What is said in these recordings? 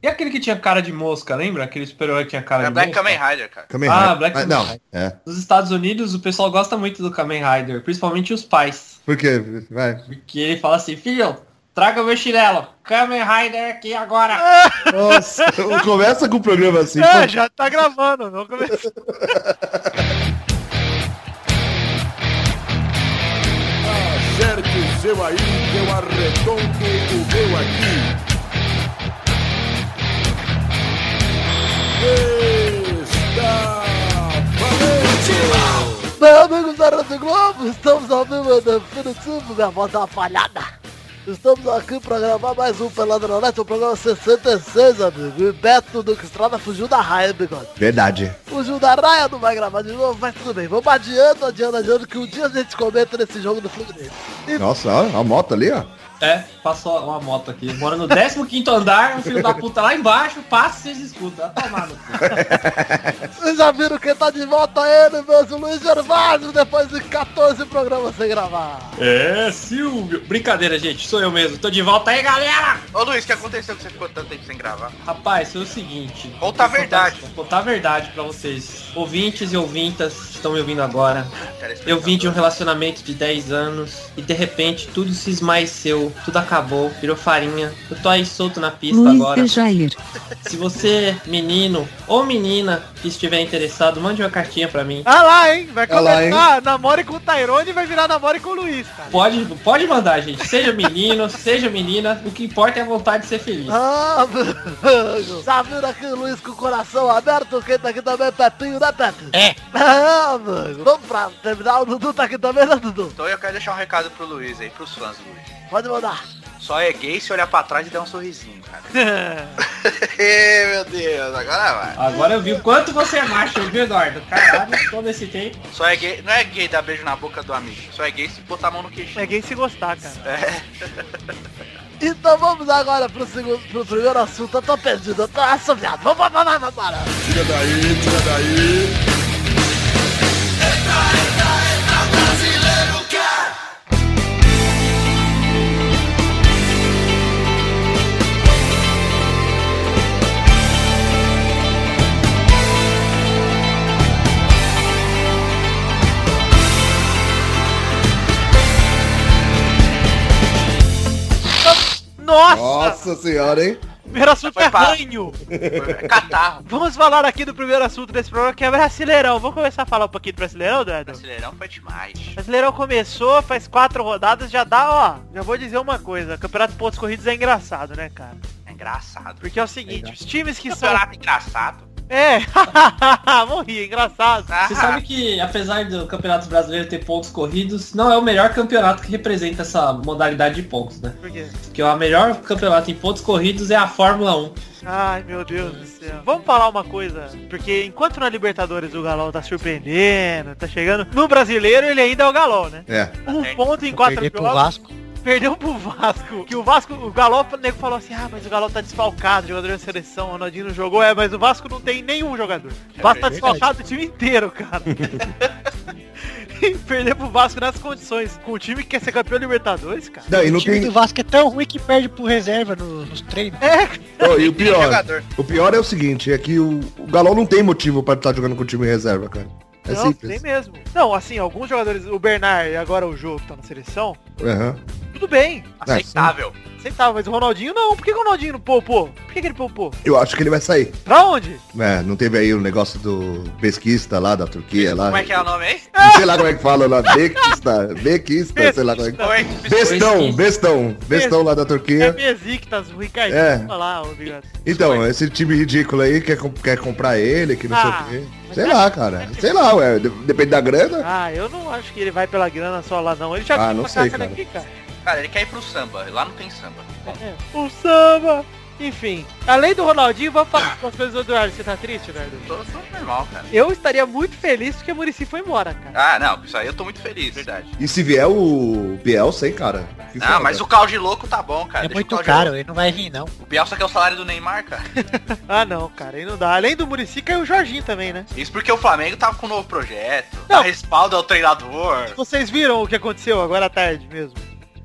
E aquele que tinha cara de mosca, lembra? Aquele super-herói que tinha cara É de Black mosca? Kamen Rider, cara. Kamen Ah. Black Ah, Kamen Não, Rider. é. Nos Estados Unidos, o pessoal gosta muito do Kamen Rider, principalmente os pais. Por quê? Vai. Porque ele fala assim, filho, traga meu chinelo. Kamen Rider aqui agora. Nossa, começa com o programa assim. É, pô. já tá gravando, não começou. Acerte o seu aí, eu arredondo o meu aqui. Está valente! Meu amigo da Rede Globo, estamos ao vivo definitivo, minha voz é uma falhada. Estamos aqui para gravar mais um Pelada na Net, o programa 66, amigo. E Beto do Estrada fugiu da raia, bigode. Verdade. Fugiu da raia, não vai gravar de novo, mas tudo bem. Vamos adiando, adiando, adiando, que um dia a gente comenta nesse jogo do Fluminense. E Nossa, a moto ali, ó. É, passou uma moto aqui. Mora no 15º andar, um filho da puta lá embaixo, passa e vocês escutam. Vai tomar no cu. vocês já viram quem tá de volta ele, meus Luiz Gervásio, depois de 14 programas sem gravar. É, Silvio. Brincadeira, gente, sou eu mesmo. Tô de volta aí, galera. Ô Luiz, o que aconteceu que você ficou tanto tempo sem gravar? Rapaz, foi o seguinte. Conta a verdade. Vou contar a verdade pra vocês. Ouvintes e ouvintas que estão me ouvindo agora. Telespectador. Eu vim de um relacionamento de 10 anos e de repente tudo se esmaeceu, tudo acabou, virou farinha. Eu tô aí solto na pista Luiz agora. Jair. Se você, menino ou menina, que estiver interessado, mande uma cartinha pra mim. Ah lá, hein? Vai Ah começar, namore com o Tyrone e vai virar namore com o Luiz, cara. Pode, pode mandar, gente. Seja menino, seja menina. O que importa é a vontade de ser feliz. Ah. Já viram aqui o Luiz com o coração aberto? Quem tá aqui também é Pepinho, né, Pepe? É. Ah, mano. Vamos pra terminar. O Dudu tá aqui também, né, Dudu? Então eu quero deixar um recado pro Luiz aí, pros fãs do Luiz. Pode mandar. Só é gay se olhar pra trás e dar um sorrisinho, cara. Meu Deus, agora vai. Agora eu vi o quanto você é macho, viu, Eduardo? Caralho, todo esse tempo. Só é gay, não é gay dar beijo na boca do amigo. Só é gay se botar a mão no queixo. É gay se gostar, cara. É. Então vamos agora pro, segundo, pro primeiro assunto. Eu tô perdido, eu tô assoviado. Vamos, vamos, vamos, vamos. Tira daí, tira daí. Nossa! Nossa senhora, hein? Primeiro assunto Foi é pra- ranho. É catarro. Vamos falar aqui do primeiro assunto desse programa, que é Brasileirão. Vamos começar a falar um pouquinho do Brasileirão, Eduardo? Brasileirão foi demais. Brasileirão começou, faz quatro rodadas, já dá, ó. Já vou dizer uma coisa, campeonato de pontos corridos é engraçado, né, cara? É engraçado. Porque é o seguinte, os times que são... Campeonato engraçado. É, morri, engraçado. Você sabe que, apesar do Campeonato Brasileiro ter pontos corridos, não é o melhor campeonato que representa essa modalidade de pontos, né? Por quê? Porque o melhor campeonato em pontos corridos é a Fórmula 1. Ai, meu Deus do céu. Vamos falar uma coisa, porque enquanto na Libertadores o Galol tá surpreendendo, tá chegando, no Brasileiro ele ainda é o Galol, né? É. Um ponto em quatro jogos. Vasco. Perdeu pro Vasco. Que o Vasco, o Galol, o nego falou assim, ah, mas o Galol tá desfalcado, jogador da seleção, o Ronaldinho não jogou. É, mas o Vasco não tem nenhum jogador. O Vasco tá desfalcado o time inteiro, cara. E Perder pro Vasco nessas condições, com o time que quer ser campeão Libertadores, cara. Não, e não o time tem. do Vasco é tão ruim que perde pro reserva no- nos treinos. É, Ó, e o pior. O pior é o seguinte, é que o, o Galol não tem motivo pra estar jogando com o time reserva, cara. É não, simples. tem mesmo. Não, assim, alguns jogadores, o Bernard e agora o jogo que tá na seleção, Aham. Tudo bem. Aceitável. Aceitável, mas o Ronaldinho não. Por que, que o Ronaldinho não poupou? Por que, que ele poupou? Eu acho que ele vai sair. Pra onde? É, não teve aí o negócio do pesquista lá da Turquia lá. Como é que é o nome aí? Sei lá como é que fala lá. Bequista. Bequista, sei lá como é que Oi. Bestão, bestão. Bestão lá da É Turquia. Besiktas, o Ricardinho. É. Olha lá. Então, esse time ridículo aí quer, quer comprar ele, que não Ah, sei o quê. Sei lá, cara. Sei lá, ué. de- Depende da grana. Ah, eu não acho que ele vai pela grana só lá, não. Ele já Ah, não sei, cara. aqui, cara. Cara, ele quer ir pro samba. Lá não tem samba. É. O samba. Enfim, além do Ronaldinho, vamos falar com as coisas do Eduardo. Você tá triste, Eduardo? Tô, tô normal, cara. Eu estaria muito feliz porque a Murici foi embora, cara. Ah, não, isso aí eu tô muito feliz, verdade. E se vier o Bielsa, hein, cara? Que Ah, mas o caldo de louco tá bom, cara. é Deixa muito o caro, louco. ele não vai vir não. O Bielsa quer o salário do Neymar, cara. Ah, não, cara, aí não dá. Além do Murici, caiu o Jorginho também, né? Isso porque o Flamengo tava com um novo projeto. Não. Dá respaldo ao treinador. Vocês viram o que aconteceu agora à tarde mesmo?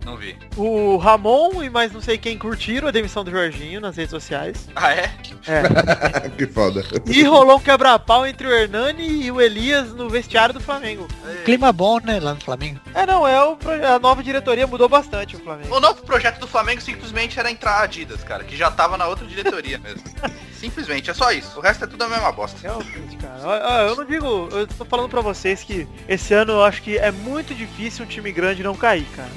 Não vi. O Ramon e mais não sei quem curtiram a demissão do Jorginho nas redes sociais. Ah, é? É. que foda. E rolou um quebra-pau entre o Hernani e o Elias no vestiário do Flamengo. Clima bom, né, lá no Flamengo. É, não, é o, a nova diretoria mudou bastante o Flamengo. O novo projeto do Flamengo simplesmente era entrar a Adidas, cara, que já tava na outra diretoria mesmo. simplesmente, é só isso. O resto é tudo a mesma bosta. Realmente, cara. Ó, Eu não digo, eu tô falando pra vocês que esse ano eu acho que é muito difícil um time grande não cair, cara.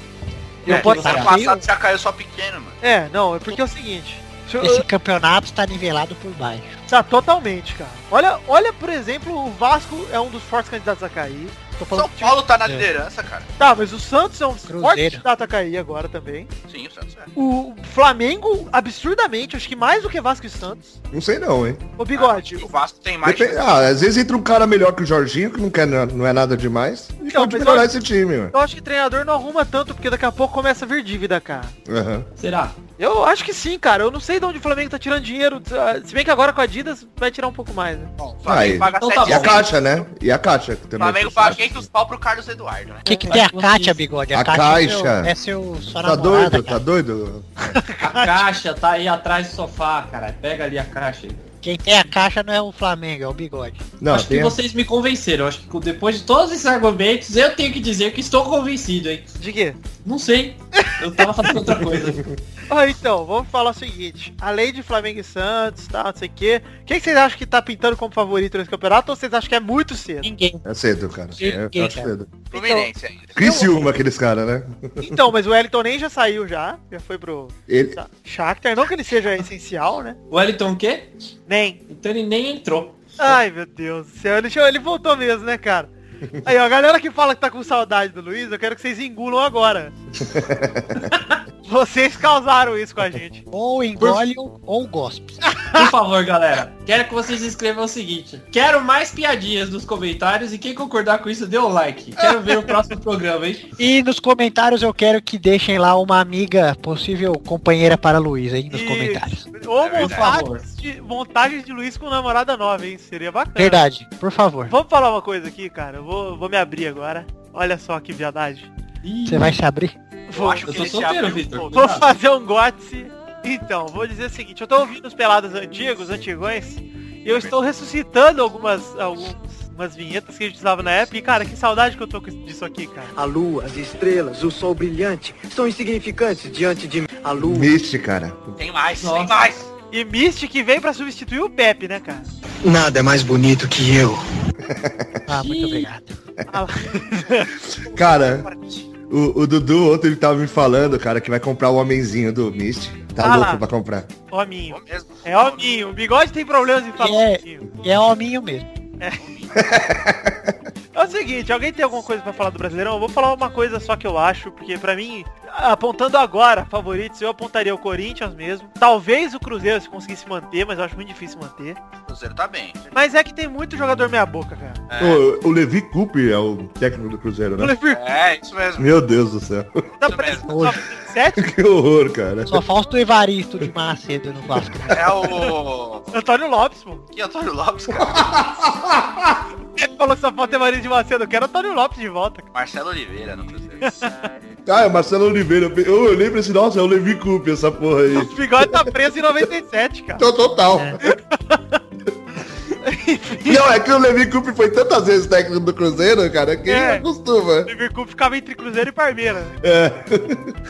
É, Não pode ser. passado já caiu só pequeno, mano. É, não, é porque é o seguinte. se eu- Esse campeonato está nivelado por baixo. Tá totalmente, cara. Olha, olha, por exemplo, o Vasco é um dos fortes candidatos a cair. São Paulo tá na É. liderança, cara. Tá, mas o Santos é um Cruzeiro. fortes candidatos a cair agora também. Sim, o Santos é. O Flamengo, absurdamente, acho que mais do que Vasco e Santos. Não sei não, hein? O Bigode. O Vasco tem mais. Depende- ah, às vezes entra um cara melhor que o Jorginho, que não, quer, não é nada demais. E Não, pode melhorar eu- esse time, ué. Eu acho que treinador não arruma tanto, porque daqui a pouco começa a vir dívida, cara. Aham. Será? Eu acho que sim, cara. Eu não sei de onde o Flamengo tá tirando dinheiro. Se bem que agora com a Adidas vai tirar um pouco mais, né? O Flamengo paga Então tá E a bom. caixa, né? E a caixa que O também. Flamengo paga 500 pau pro Carlos Eduardo, né? O que, que tem a Kátia, bigode? A é Caixa. seu- É seu, Tá namorada, doido? cara. Tá doido? A caixa tá aí atrás do sofá, cara. Pega ali a caixa. aí. Quem tem a caixa não é o Flamengo, é o bigode. Não, acho tem que vocês me convenceram. Acho que depois de todos esses argumentos, eu tenho que dizer que estou convencido, hein? De quê? Não sei. Eu tava fazendo outra coisa. Ó, então, vamos falar o seguinte. Além de Flamengo e Santos, tá, não sei o quê. Quem que vocês acham que tá pintando como favorito nesse campeonato ou vocês acham que é muito cedo? Ninguém. É cedo, cara. É, Ninguém, eu acho cara. cedo. Fluminense ainda. Criciúma, aqueles caras, né? Então, mas o Wellington nem já saiu já. Já foi pro Ele, Shakhtar. Não que ele seja essencial, né? O Wellington o quê? Nem. Então ele nem entrou. Ai, meu Deus do céu. Ele, ele voltou mesmo, né, cara? Aí, ó, a galera que fala que tá com saudade do Luiz, eu quero que vocês engulam agora. Vocês causaram isso com a gente. Ou engole ou, ou gospe. Por favor, galera. Quero que vocês escrevam o seguinte. Quero mais piadinhas nos comentários e quem concordar com isso, dê o like. Quero ver o próximo programa, hein? E nos comentários eu quero que deixem lá uma amiga, possível companheira para Luiz aí nos Isso. comentários. Ou favor. montagens de, montagens de Luiz com namorada nova, hein? Seria bacana. Verdade, por favor. Vamos falar uma coisa aqui, cara. Eu vou, vou me abrir agora. Olha só que viadagem. Ih, Você vai se abrir? Vou, acho eu que tô solteiro, Vitor. vou fazer um gotse. Então, vou dizer o seguinte. Eu tô ouvindo os pelados antigos, antigões. E eu estou ressuscitando algumas, algumas vinhetas que a gente usava na época. E, cara, que saudade que eu tô com isso- disso aqui, cara. A lua, as estrelas, o sol brilhante são insignificantes diante de a lua. Misty, cara. Tem mais, Nossa. tem mais. E Mystic veio pra substituir o Pepe, né, cara? Nada é mais bonito que eu. Ah, muito obrigado. Cara, o, o Dudu ontem ele tava me falando, cara, que vai comprar o homenzinho do Misty. Tá Ah louco lá. pra comprar. Hominho. É hominho. O bigode tem problemas em falar É. E é hominho mesmo. É o seguinte, alguém tem alguma coisa pra falar do Brasileirão? Eu vou falar uma coisa só que eu acho, porque pra mim, apontando agora favoritos, eu apontaria o Corinthians mesmo. Talvez o Cruzeiro se conseguisse manter, mas eu acho muito difícil manter. O Cruzeiro tá bem. Mas é que tem muito jogador meia boca, cara. É, O, o Levi Coupe é o técnico do Cruzeiro, O né? Lever é isso mesmo. Meu Deus do céu. tá isso preso mesmo. só 27, que horror, cara. Só falta o Evaristo de Macedo no Vasco. É o. Antônio Lopes, pô. Que Antônio Lopes, cara. Ele falou que só falta é Maria de Macedo, eu quero Antônio Lopes de volta. cara. Marcelo Oliveira no Cruzeiro. Ah, é Marcelo Oliveira. Eu olhei pra esse, nossa, é o Levi Coupe essa porra aí. O bigode tá preso em 97, cara. Então, total. Não, é que o Levi Coupe foi tantas vezes técnico do Cruzeiro, cara, que É. ele acostuma. O Liverpool ficava entre Cruzeiro e Parmeira. né? É.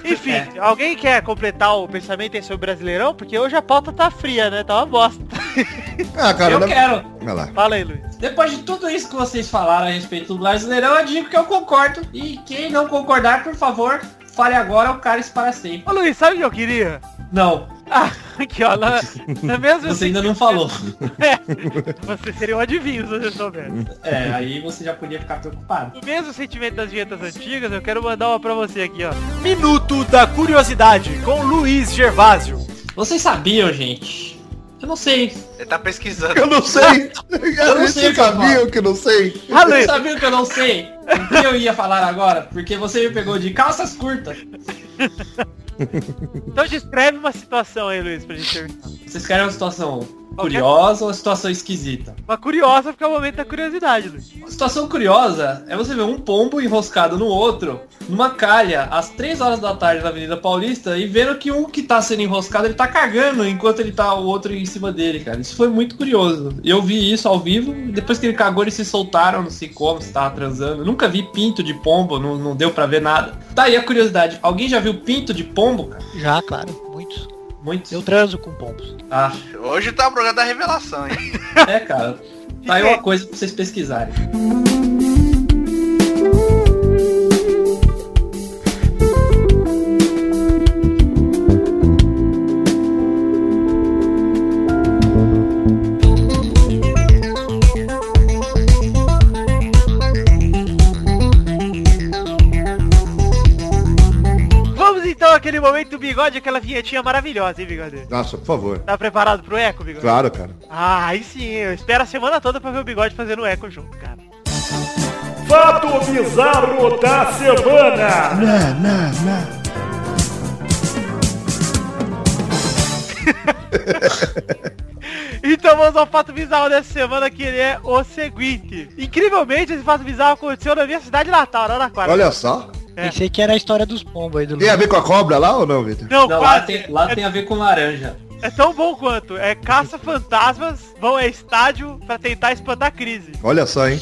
Enfim, É. alguém quer completar o pensamento aí sobre o Brasileirão? Porque hoje a pauta tá fria, né? Tá uma bosta. Ah, cara, Eu na- quero. Olha lá. Fala aí, Luiz. Depois de tudo isso que vocês falaram a respeito do Brasileirão, eu digo que eu concordo. E quem não concordar, por favor, fale agora ou cale-se para sempre. Ô Luiz, sabe o que eu queria? Não, Ah, aqui ó, na, na mesma você ainda não falou. Você seria um adivinho se você soubesse. É, aí você já podia ficar preocupado. No mesmo sentimento das vinhetas antigas, eu quero mandar uma pra você aqui, ó. Minuto da Curiosidade com Luiz Gervásio. Vocês sabiam, gente? Eu não sei. Ele tá pesquisando. Eu não sei. Eu não sei o que sabia que eu não sei. Ah, Vocês Luiz, sabiam que eu não sei o que eu ia falar agora? Porque você me pegou de calças curtas. Então descreve uma situação aí, Luiz, pra gente terminar. Vocês querem uma situação curiosa ou a situação esquisita? Uma curiosa porque é o momento da curiosidade, Luiz. A situação curiosa é você ver um pombo enroscado no outro, numa calha, às 3 horas da tarde na Avenida Paulista, e vendo que um que tá sendo enroscado, ele tá cagando enquanto ele tá o outro em cima dele, cara. Isso foi muito curioso. Eu vi isso ao vivo, depois que ele cagou, eles se soltaram, não sei como, se tava transando. Nunca vi pinto de pombo, não, não deu pra ver nada. Tá aí a curiosidade. Alguém já viu pinto de pombo, cara? Já, claro, muitos. Eu transo com pombos. Ah, Hoje tá o programa da revelação, hein? é, cara. Tá aí uma coisa pra vocês pesquisarem. Momento bigode, aquela vinhetinha maravilhosa, hein, bigode? Nossa, por favor. Tá preparado pro eco, bigode? Claro, cara. Ah, aí sim, eu espero a semana toda pra ver o bigode fazendo eco junto, cara. Fato bizarro da semana. Não, não, não. Então vamos ao fato bizarro dessa semana, que ele é o seguinte. Incrivelmente, esse fato bizarro aconteceu na minha cidade natal, Araraquara. Olha só. É. Pensei que era a história dos pombos aí do Tem a ver com a cobra lá ou não, Vitor? Não, Não, lá tem, lá é, tem a ver com laranja. é tão bom quanto. É caça-fantasmas, vão a estádio pra tentar espantar a crise. Olha só, hein?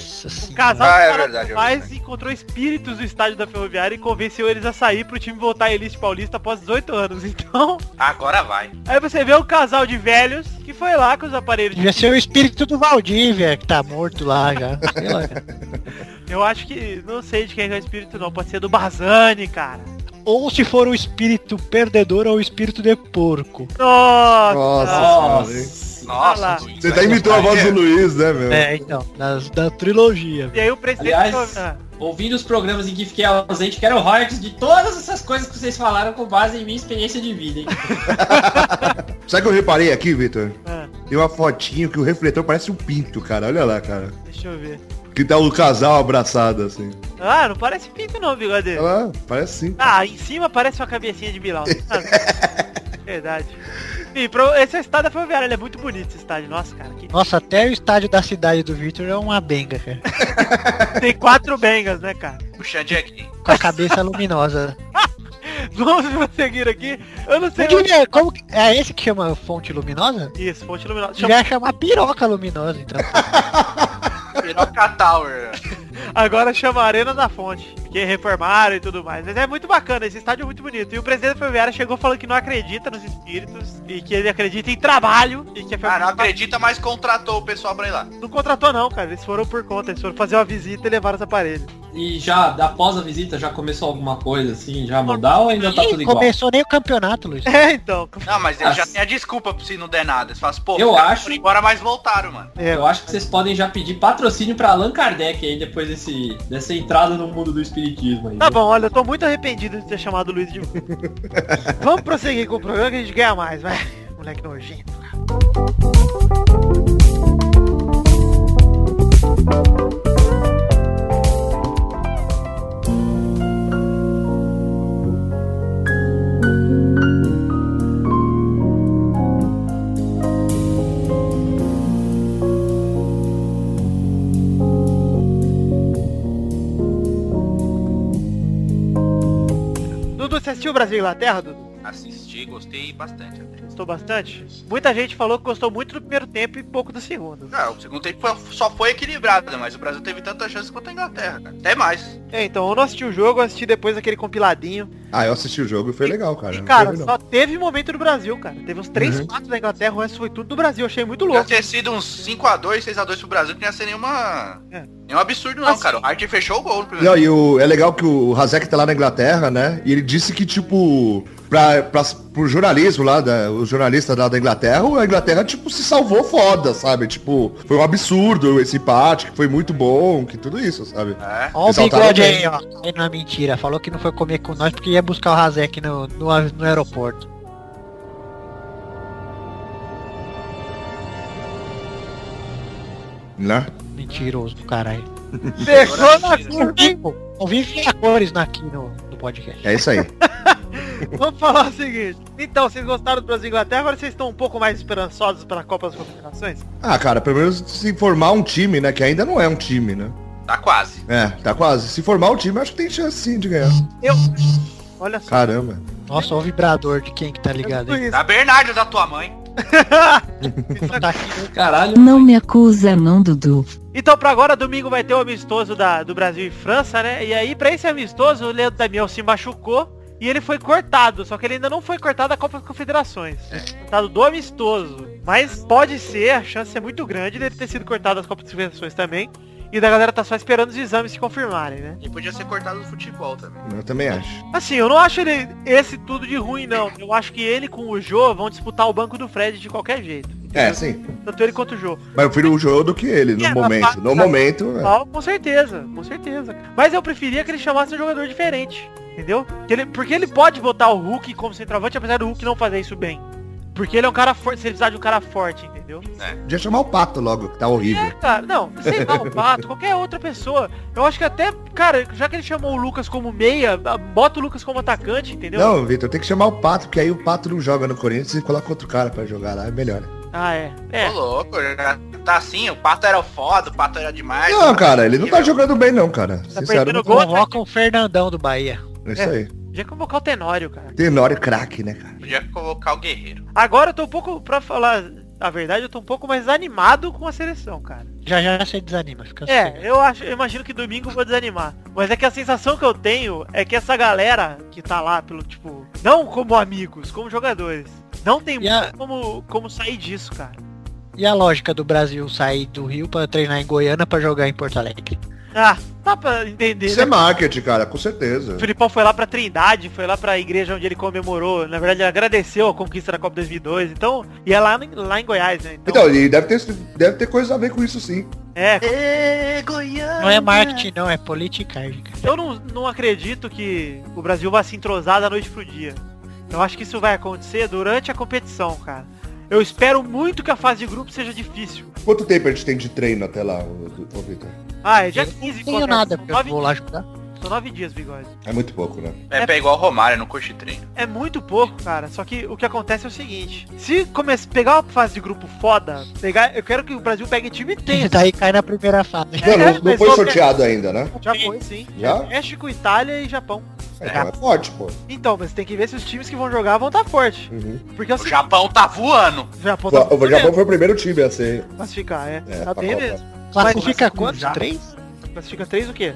O casal Ah, é de verdade, é mais verdade. encontrou espíritos no estádio da Ferroviária e convenceu eles a sair pro time voltar à Elite Paulista após 18 anos. Então, Agora vai. aí você vê um casal de velhos que foi lá com os aparelhos de Devia ser o espírito do Valdívia, que tá morto lá já. Sei lá, cara. Eu acho que. Não sei de quem é o espírito não. Pode ser do Barzani, cara. Ou se for o espírito perdedor ou o espírito de porco. Nossa! Nossa? Nossa. Luiz, Você até imitou a voz do. Luiz, né, meu? É, então, das, da trilogia. E aí o presidente. Aliás, Ah, ouvindo os programas em que fiquei ausente, quero royalties de todas essas coisas que vocês falaram com base em minha experiência de vida, hein? Sabe o que eu reparei aqui, Vitor? ah, Tem uma fotinho que o refletor parece um pinto, cara. Olha lá, cara. deixa eu ver. Que tá o casal abraçado, assim. Ah, não parece pinto não, bigode. Lá, parece sim. Ah, em cima parece uma cabecinha de Bilal. Ah, Verdade. Enfim, pro, esse o estádio da Ferroviária, ele é muito bonito esse estádio. Nossa, cara, que... Nossa, até o estádio da cidade do Victor é uma benga, cara. tem quatro bengas, né, cara? O Xande aqui. Com a cabeça luminosa. Vamos prosseguir aqui. Eu não sei. Devia- como que- é esse que chama fonte luminosa? Isso, fonte luminosa. Devia chamar piroca luminosa, então. Piroca Tower. Agora chama Arena da Fonte, que reformaram e tudo mais. Mas é muito bacana, esse estádio é muito bonito. E o presidente da Ferroviária chegou falando que não acredita nos espíritos e que ele acredita em trabalho e que a Ah, não Ferroviária acredita, mas contratou o pessoal pra ir lá. não contratou não, cara. Eles foram por conta, eles foram fazer uma visita e levaram os aparelhos. E já, após a visita, já começou alguma coisa assim, já mudar ou ainda tá tudo igual? começou nem o campeonato, Luiz. É, então. Não, mas ele já Ah, tem a desculpa se não der nada. Eles falam, pô, Eu acho- embora, mas voltaram, mano. É, Eu acho que vocês podem já pedir patrocínio pra Allan Kardec aí depois desse, dessa entrada no mundo do espiritismo aí. Tá bom, olha, eu tô muito arrependido de ter chamado o Luiz de. Vamos prosseguir com o programa que a gente ganha mais, vai. Moleque nojento. Assistiu Brasil e Inglaterra, Dudu? Assisti, gostei bastante. até. Gostou bastante? Muita gente falou que gostou muito do primeiro tempo e pouco do segundo. Não, o segundo tempo foi- só foi equilibrado, mas o Brasil teve tantas chances quanto a Inglaterra, cara. Até mais. É, então, eu não assisti o jogo, eu assisti depois aquele compiladinho. Ah, eu assisti o jogo e foi legal, cara. e, cara, não. só teve momento do Brasil, cara. Teve uns 3, Uhum. 4 da Inglaterra, o resto foi tudo do Brasil. Eu achei muito louco. ter sido uns 5x2, 6x2 pro Brasil, que não ia ser nenhuma... É. nenhum absurdo não, Assim. cara. O Hart fechou o gol no primeiro Não, e o, é legal que o Hazek tá lá na Inglaterra, né? E ele disse que, tipo, pra, pra, pro jornalismo lá, da, os jornalistas lá da Inglaterra, a Inglaterra, tipo, se salvou foda, sabe? Tipo, foi um absurdo esse empate, que foi muito bom, que tudo isso, sabe? É. Ó o bigode aí, ó. Aí não é mentira. Falou que não foi comer com nós porque ia buscar o Razek no, no, no aeroporto. Né? Mentiroso do caralho. Fechou na Ao vivo, ao vivo e a cores aqui no podcast. É isso aí. Vamos falar o seguinte. Então, vocês gostaram do Brasil e Inglaterra, agora vocês estão um pouco mais esperançosos para a Copa das Confederações? Ah, cara, pelo menos se formar um time, né? Que ainda não é um time, né? Tá quase. É, tá quase. Se formar um time, acho que tem chance sim de ganhar. Eu. Olha só. Caramba. Nossa, olha o vibrador de quem que tá ligado aí. Da Bernardo da tua mãe. Tá aqui. Caralho. Não me acusa não, Dudu. Então, pra agora, domingo vai ter o amistoso da, do Brasil e França, né? E aí, pra esse amistoso, o Leandro Damião se machucou e ele foi cortado. Só que ele ainda não foi cortado da Copa das Confederações. Cortado do amistoso. Mas pode ser, a chance é muito grande dele ter sido cortado das Copas das Confederações também. E da galera tá só esperando os exames se confirmarem, né? E podia ser cortado do futebol também. Eu também acho. Assim, eu não acho ele esse tudo de ruim, não. Eu acho que ele com o Jô vão disputar o banco do Fred de qualquer jeito. É, sim. Tanto ele quanto o Jô. Mas eu prefiro o jogo do que ele, no É, momento. No momento, é. Com certeza, com certeza. Mas eu preferia que ele chamasse um jogador diferente, entendeu? Que ele- porque ele pode botar o Hulk como centroavante, apesar do Hulk não fazer isso bem. Porque ele é um cara forte, se ele precisar de um cara forte, entendeu? Podia chamar o Pato logo, que tá horrível. É, cara, não, sei lá, o Pato, qualquer outra pessoa. Eu acho que até, cara, já que ele chamou o Lucas como meia, bota o Lucas como atacante, entendeu? Não, Vitor, tem que chamar o Pato, porque aí o Pato não joga no Corinthians e coloca outro cara pra jogar lá, é melhor. Ah, é. É. Ô louco, já tá assim, o Pato era o foda, o Pato era demais. Não, cara, ele não tá jogando bem não, cara. Sincero, perdendo não gol, tá. Convoca o Fernandão do Bahia. É isso aí. Podia convocar o Tenório, cara. Tenório craque, né, cara? Podia colocar o Guerreiro. Agora eu tô um pouco, pra falar a verdade, eu tô um pouco mais animado com a seleção, cara. Já já você desanima, fica É, sossegado. eu acho, eu imagino que domingo eu vou desanimar. Mas é que a sensação que eu tenho é que essa galera que tá lá pelo, tipo, não como amigos, como jogadores, não tem E a- muito como, como sair disso, cara. E a lógica do Brasil sair do Rio pra treinar em Goiânia pra jogar em Porto Alegre? Ah, dá pra entender, Isso é né? marketing, cara, com certeza. O Filipão foi lá pra Trindade, foi lá pra igreja onde ele comemorou, na verdade ele agradeceu a conquista da Copa 2002, então, e é lá, em- lá em Goiás, né? Então, e deve ter, deve ter coisa a ver com isso sim. É, Não é marketing não, é politicagem. cara. Eu não, não acredito que o Brasil vá se entrosar da noite pro dia. Eu acho que isso vai acontecer durante a competição, cara. Eu espero muito que a fase de grupo seja difícil. Quanto tempo a gente tem de treino até lá, ô, ô, Vitor? Ah, é dia Eu 15 Não tenho nada, porque eu nove vou lá dias. São nove dias, bigode. É muito pouco, né? É, É- é igual o Romário, não curte treino. É muito pouco, cara. Só que o que acontece é o seguinte. Se começar pegar uma fase de grupo foda, pegar. Eu quero que o Brasil pegue time tenso. Daí cai na primeira fase. Não, não, não foi sorteado ainda, né? Já foi, sim. Já? México, Itália e Japão. É, então é forte, pô. Então, mas tem que ver se os times que vão jogar vão estar fortes. Uhum. Porque é o O Japão tá voando. o Japão tá O Japão foi o primeiro time a ser. classificar, é. É, tá bem mesmo. Classifica Mas- quantos? Três? Classifica três o quê?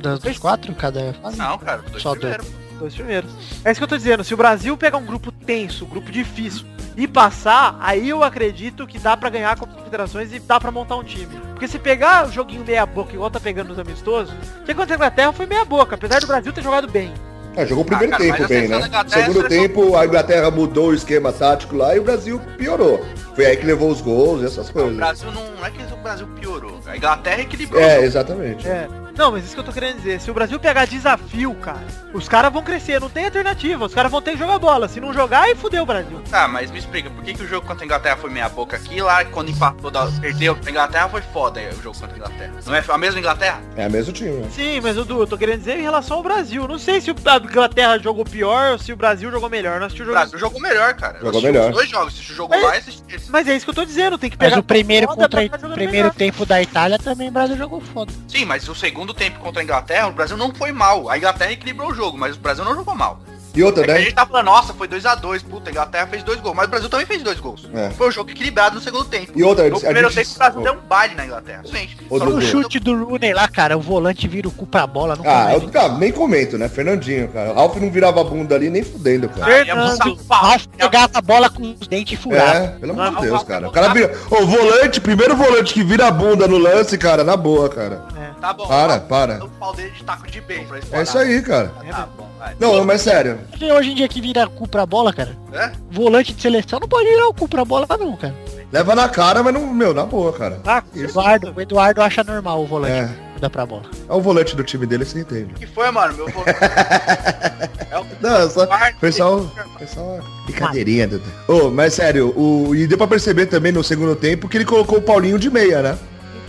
Das, dos quatro, cada fase? Não, cara, dois Só primeiros. Dois primeiros. É isso que eu tô dizendo. Se o Brasil pegar um grupo tenso, grupo difícil e passar, aí eu acredito que dá pra ganhar a Copa das Confederações e dá pra montar um time. Porque se pegar o joguinho meia boca igual tá pegando nos amistosos, o que contra a Inglaterra foi meia boca, apesar do Brasil ter jogado bem. É, jogou o primeiro Ah, cara, tempo bem, né? é Segundo a seleção- tempo, a Inglaterra mudou o esquema tático lá e o Brasil piorou. Foi aí que levou os gols e essas O coisas. Brasil não, não é que o Brasil piorou. A Inglaterra equilibrou. É, exatamente. É. Não, mas isso que eu tô querendo dizer. Se o Brasil pegar desafio, cara, os caras vão crescer, não tem alternativa. Os caras vão ter que jogar bola. Se não jogar, aí fudeu o Brasil. Tá, mas me explica, por que, que o jogo contra a Inglaterra foi meia boca aqui lá quando empatou, da, perdeu a Inglaterra foi foda aí, o jogo contra a Inglaterra? Não é a mesma Inglaterra? É o mesmo time, né? Sim, mas Dudu, eu tô querendo dizer em relação ao Brasil. Não sei se a Inglaterra jogou pior ou se o Brasil jogou melhor. Nós O o jogo. Brasil jogou melhor, cara. Jogou melhor. Os dois jogos, assisti o jogo Mas- esse. Mas é isso que eu tô dizendo, tem que Mas pegar. o primeiro foda contra jogando primeiro tempo da Itália também o Brasil jogou foda. Sim, mas o segundo tempo contra a Inglaterra, o Brasil não foi mal. A Inglaterra equilibrou o jogo, mas o Brasil não jogou mal. E outra, É que a né? gente tá falando, nossa, foi 2x2, puta, a Inglaterra fez dois gols, mas o Brasil também fez dois gols. É. Foi um jogo equilibrado no segundo tempo. E outra, no primeiro gente- tempo o Brasil deu um baile na Inglaterra. Gente, só. O no chute do Rooney lá, cara, o volante vira o cu pra bola. Não Ah, eu tá, nem comento, né? Fernandinho, cara. Alf não virava a bunda ali nem fudendo, cara. É um Fernando. Ralf pegava a bola com os dentes furados. É, pelo amor de Não, Deus, cara. O cara vira. Ô, volante, primeiro volante que vira a bunda no lance, cara, na boa, cara. Tá bom. Para, ó, para. O pau dele de taco de bem pra É isso aí, cara. Tá bom, vai. Não, mas sério. Porque hoje em dia que vira cu pra bola, cara. É? Volante de seleção não pode virar o cu pra bola não, cara. Leva na cara, mas não, meu, na boa, cara. Ah, O Eduardo, o Eduardo acha normal o volante É. dar pra bola. É o volante do time dele, você entende. O que foi, mano? Meu vô- é o Não, é só. Foi só, foi só uma brincadeirinha, Dudu. Ô, mas sério, o, e deu pra perceber também no segundo tempo que ele colocou o Paulinho de meia, né?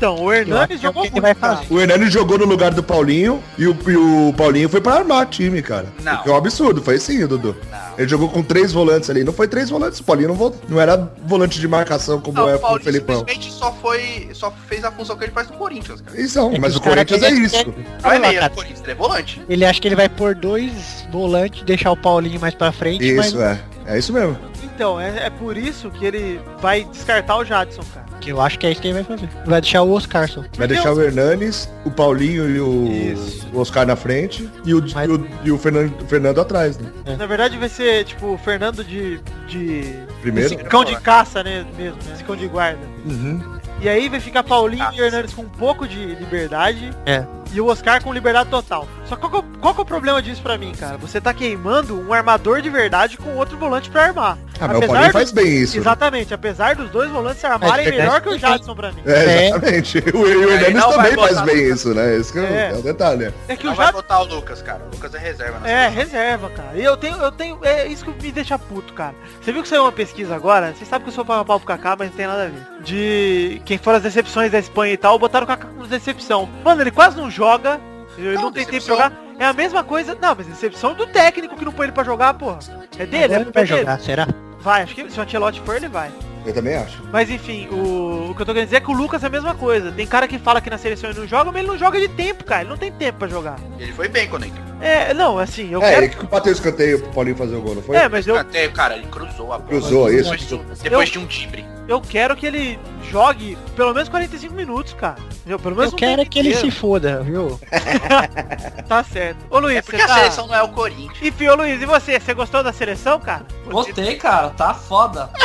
Então, o Hernani é jogou muito, vai fazer. O Hernani jogou no lugar do Paulinho e o, e o Paulinho foi pra armar time, cara. Não. É um absurdo, foi sim, Dudu. Ele jogou com três volantes ali. Não foi três volantes, o Paulinho não, vo- não era volante de marcação como Não, é o Paulinho Felipão. simplesmente só foi. Só fez a função que ele faz no Corinthians, cara. Isso não, É mas o Corinthians é isso. Não é Olha lá, meia do Corinthians, ele é volante. Ele acha que ele vai pôr dois volantes, deixar o Paulinho mais pra frente, Isso, mas é. É isso mesmo. Então, é, é por isso que ele vai descartar o Jadson, cara. que eu acho que é isso que ele vai fazer. Vai deixar o Oscarson. Vai deixar o Hernanes, o Paulinho e o, Isso. o Oscar na frente e o, Mas- e o, e o Fernando, Fernando atrás, né? Na verdade vai ser, tipo, o Fernando de... de... Primeiro. Esse cão de caça, né, mesmo, né? Esse cão de guarda. Uhum. E aí vai ficar Paulinho e Hernandes com um pouco de liberdade. É. E o Oscar com liberdade total. Só que qual, que é o- qual que é o problema disso pra mim, cara? Você tá queimando um armador de verdade com outro volante pra armar. Ah, mas o Paulinho do- faz bem isso. né? Exatamente, apesar dos dois volantes se armarem É, melhor que o é. Jadson pra mim. É, exatamente. O, e o Hernanes vai também faz bem no- isso, né? Esse que é, o- É. é o detalhe. É que Não o vai Jadson... botar o Lucas, cara. O Lucas é reserva na É, reserva, cara. E eu tenho, eu tenho. É isso que me deixa puto, cara. Você viu que saiu uma pesquisa agora? Você sabe que eu sou para pau pro Kaká, mas não tem nada a ver. De quem foram as decepções da Espanha e tal, botaram o Kaká como decepção. Mano, ele quase não joga. Ele não, Não, tem tempo de decepção. jogar. É a mesma coisa. Não, mas decepção do técnico que não põe ele pra jogar, porra. É dele, Agora é ele vai dele. jogar, será? Vai, acho que se o Ancelotti for, ele vai. Eu também acho. Mas enfim, o, o que eu tô querendo dizer é que o Lucas é a mesma coisa. Tem cara que fala que na seleção ele não joga, mas ele não joga de tempo, cara. Ele não tem tempo pra jogar. Ele foi bem quando entrou. É, não, assim, eu É, quero. ele que bateu o escanteio pro Paulinho fazer o gol, não foi? É, mas eu, Até, cara, ele cruzou a bola. Cruzou, isso. Depois, de um- depois de um timbre. eu quero que ele jogue pelo menos 45 minutos, cara. Entendeu? Pelo menos Eu um quero é que ele se foda, viu? Tá certo. Ô Luiz, É porque você a tá... seleção não é o Corinthians. Enfim, ô Luiz, e você? Você gostou da seleção, cara? Gostei, cara. Tá foda.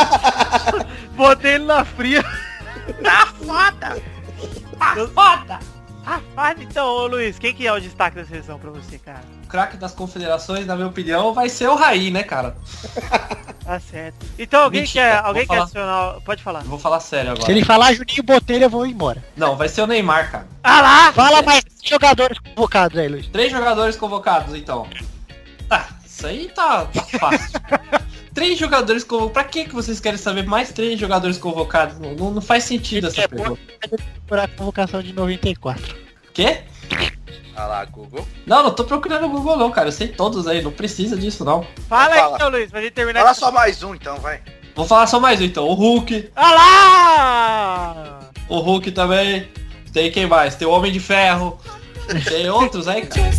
Botei ele na fria. Tá foda! Tá foda. Ah, fala então, ô Luiz, quem que é o destaque da seleção pra você, cara? O craque das confederações, na minha opinião, vai ser o Raí, né, cara? Tá certo. Então alguém Mentira, quer, alguém quer falar. adicionar... Pode falar. Eu vou falar sério agora. Se ele falar Juninho Botelho, eu vou embora. Não, vai ser o Neymar, cara. Ah lá! Fala mais jogadores convocados aí, Luiz. Três jogadores convocados, então. Ah, isso aí tá, tá fácil. três jogadores convocados. Pra que, que vocês querem saber mais três jogadores convocados? Não, não- faz sentido essa É pergunta. Por a convocação de 94. Quê? Olha lá, Google. Não, não tô procurando no Google não, cara. Eu sei todos aí, não precisa disso não. Fala aí Fala. então, Luiz, pra gente terminar. Fala só mais um, então, vai. Vou falar só mais um então. O Hulk, Ah lá! o Hulk também. Tem quem mais? Tem o Homem de Ferro. Tem outros aí, cara.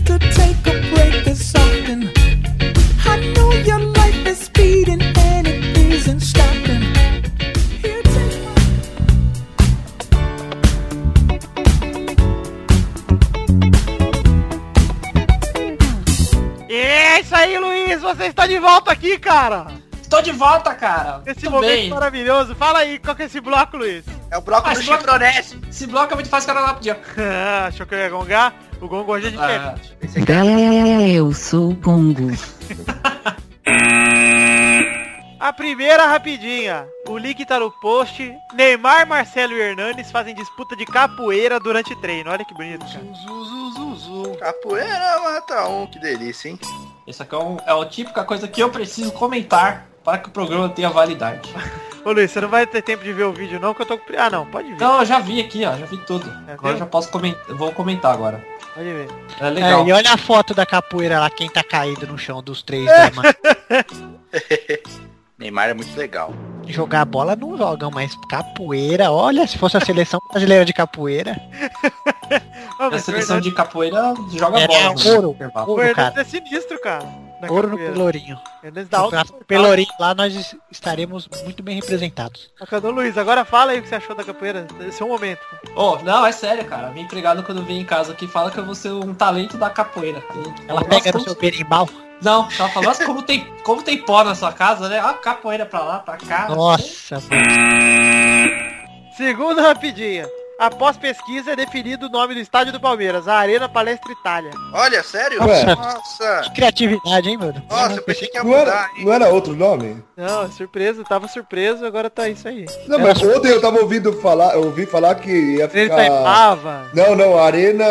Aí, Luiz, você está de volta aqui, cara! Tô de volta, cara. Esse Tudo momento bem. maravilhoso. Fala aí, qual que é esse bloco, Luiz? É o bloco Ah, do bloco-. Esse bloco é muito fácil, cara, lá rapidinho. Ah, Achou que eu ia gongar? O gongo hoje é diferente. Ah, Eu sou o Congo. A primeira rapidinha. O link tá no post. Neymar, Marcelo e Hernanes fazem disputa de capoeira durante treino. Olha que bonito, cara. Capoeira mata um, que delícia, hein? Isso aqui é, um, é a típica coisa que eu preciso comentar para que o programa tenha validade. Ô Luiz, você não vai ter tempo de ver o vídeo não, que eu tô com... Ah não, pode ver. Então eu já vi aqui, ó, já vi tudo. Já Agora viu? já posso comentar, eu vou comentar agora. Pode ver. É É, legal. e olha a foto da capoeira lá, quem tá caído no chão dos três da mãe. Neymar é muito legal. Jogar bola não jogam, mas capoeira, olha, se fosse a seleção brasileira de capoeira, A o seleção de capoeira joga É, bola. é ouro, o ouro, cara. é sinistro, cara. na Ouro no capoeira. Pelourinho. Hernandes dá alto. No Pelourinho, lá nós es- estaremos muito bem representados. Cadê o Luiz? Agora fala aí o que você achou da capoeira. Esse é o momento. Oh, não, é sério, cara. Minha empregada quando vem em casa aqui fala que eu vou ser um talento da capoeira. Ela pega no seu berimbau. Não, ela fala, nossa, como tem, como tem pó na sua casa, né? Ó, capoeira pra lá, pra cá. Nossa. Segunda rapidinha. Após pesquisa é definido o nome do estádio do Palmeiras, a Arena Palestra Itália. Olha, sério? Ué. Nossa. que criatividade, hein, mano? Nossa, eu pensei que ia Não era, mudar, hein? não era outro nome? Não, surpresa, tava surpreso, agora tá isso aí. Não, mas ontem eu tava ouvindo falar, eu ouvi falar que ia Ele tá em ficar... Pava. Não, não, a Arena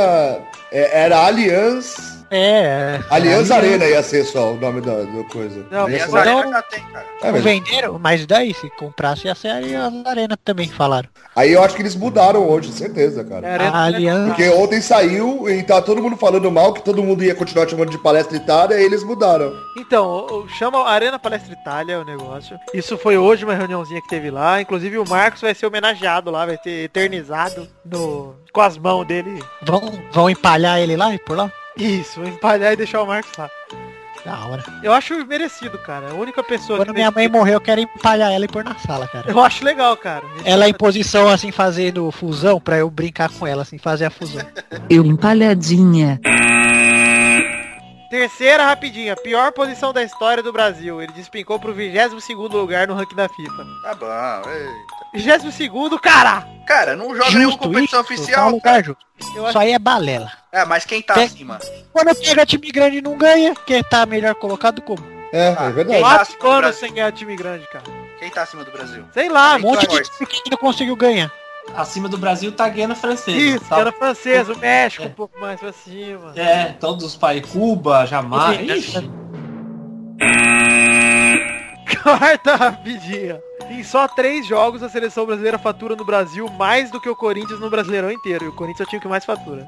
é, era Allianz É, é. Aliança Arena ia ser só o nome da, da coisa. Não, Ia Aliás, ser- a Então- Arena já tem, cara. É, venderam, mas daí se comprasse ia ser a Aliança Arena também, falaram. Aí eu acho que eles mudaram hoje, certeza, cara. É, A Aliança. Porque ontem saiu e tá todo mundo falando mal, que todo mundo ia continuar chamando de palestra Itália, e eles mudaram. Então, chama Arena Palestra Itália o negócio. Isso foi hoje uma reuniãozinha que teve lá. Inclusive o Marcos vai ser homenageado lá, vai ser eternizado no, com as mãos dele. Vão, vão empalhar ele lá e por lá? Isso, vou empalhar e deixar o Marcos lá. Da hora. Eu acho merecido, cara. A única pessoa Quando que minha mãe morrer, eu quero empalhar ela e pôr na sala, cara. Eu acho legal, cara. Ela em posição assim, fazendo fusão, pra eu brincar com ela, assim, fazer a fusão. Eu empalhadinha. Terceira rapidinha, pior posição da história do Brasil. Ele despencou pro 22º lugar no ranking da FIFA. Tá bom. Ei. 22º, cara! Cara, não joga nenhuma competição isso, oficial. só um lugar justo. Eu Isso aí é balela. É, mas quem tá Tem- acima? Quando pega time grande e não ganha, quem tá melhor colocado como? É, Ah, é verdade. tá Quatro acima do anos Brasil? sem ganhar time grande, cara. Quem tá acima do Brasil? Sei lá, Um monte de time que não conseguiu ganhar. Acima do Brasil tá Guiana francesa. Isso, tá? era francês, o México É. um pouco mais pra cima. É, todos os países. Cuba, Jamaica. Ixi. Ixi. Quarta rapidinha. Em só três jogos a seleção brasileira fatura no Brasil mais do que o Corinthians no Brasileirão inteiro. E o Corinthians é o time que mais fatura.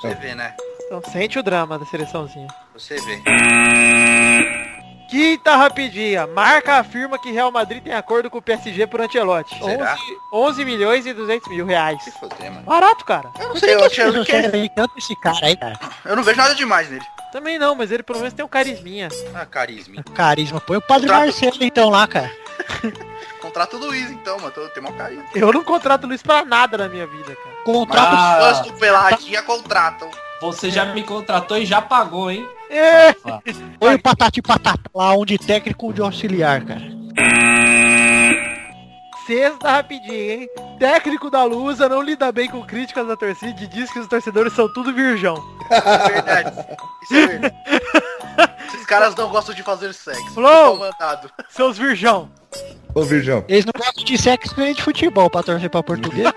Você vê, né? Então sente o drama da seleçãozinha. Você vê. Quinta rapidinha. Marca afirma que Real Madrid tem acordo com o PSG por Antelote. Será? 11, 11 milhões e 200 mil reais. Se foder, mano. Barato, cara. Eu não Por sei, que eu, que as tinha- pessoas que- querem tanto esse cara aí, cara? eu não vejo nada demais nele. Também não, mas ele pelo menos tem um carisminha. Ah, carisma. Carisma. Põe o Padre Contrato- Marcelo então lá, cara. Contrata o Luiz então, mano. Tem mó carisma. Eu não contrato o Luiz pra nada na minha vida, cara. Contrato Ah. Fãs do Peladinha contratam. Você já me contratou e já pagou, hein? É. Põe o Patati Patata lá, onde técnico de auxiliar, cara. Sexta rapidinho, hein? Técnico da Lusa não lida bem com críticas da torcida e diz que os torcedores são tudo virgão. É verdade. Isso é verdade. Esses caras não gostam de fazer sexo. Flow. Seus virgão. Ô, Virgão. Eles não gostam de sexo nem de futebol pra torcer pra português.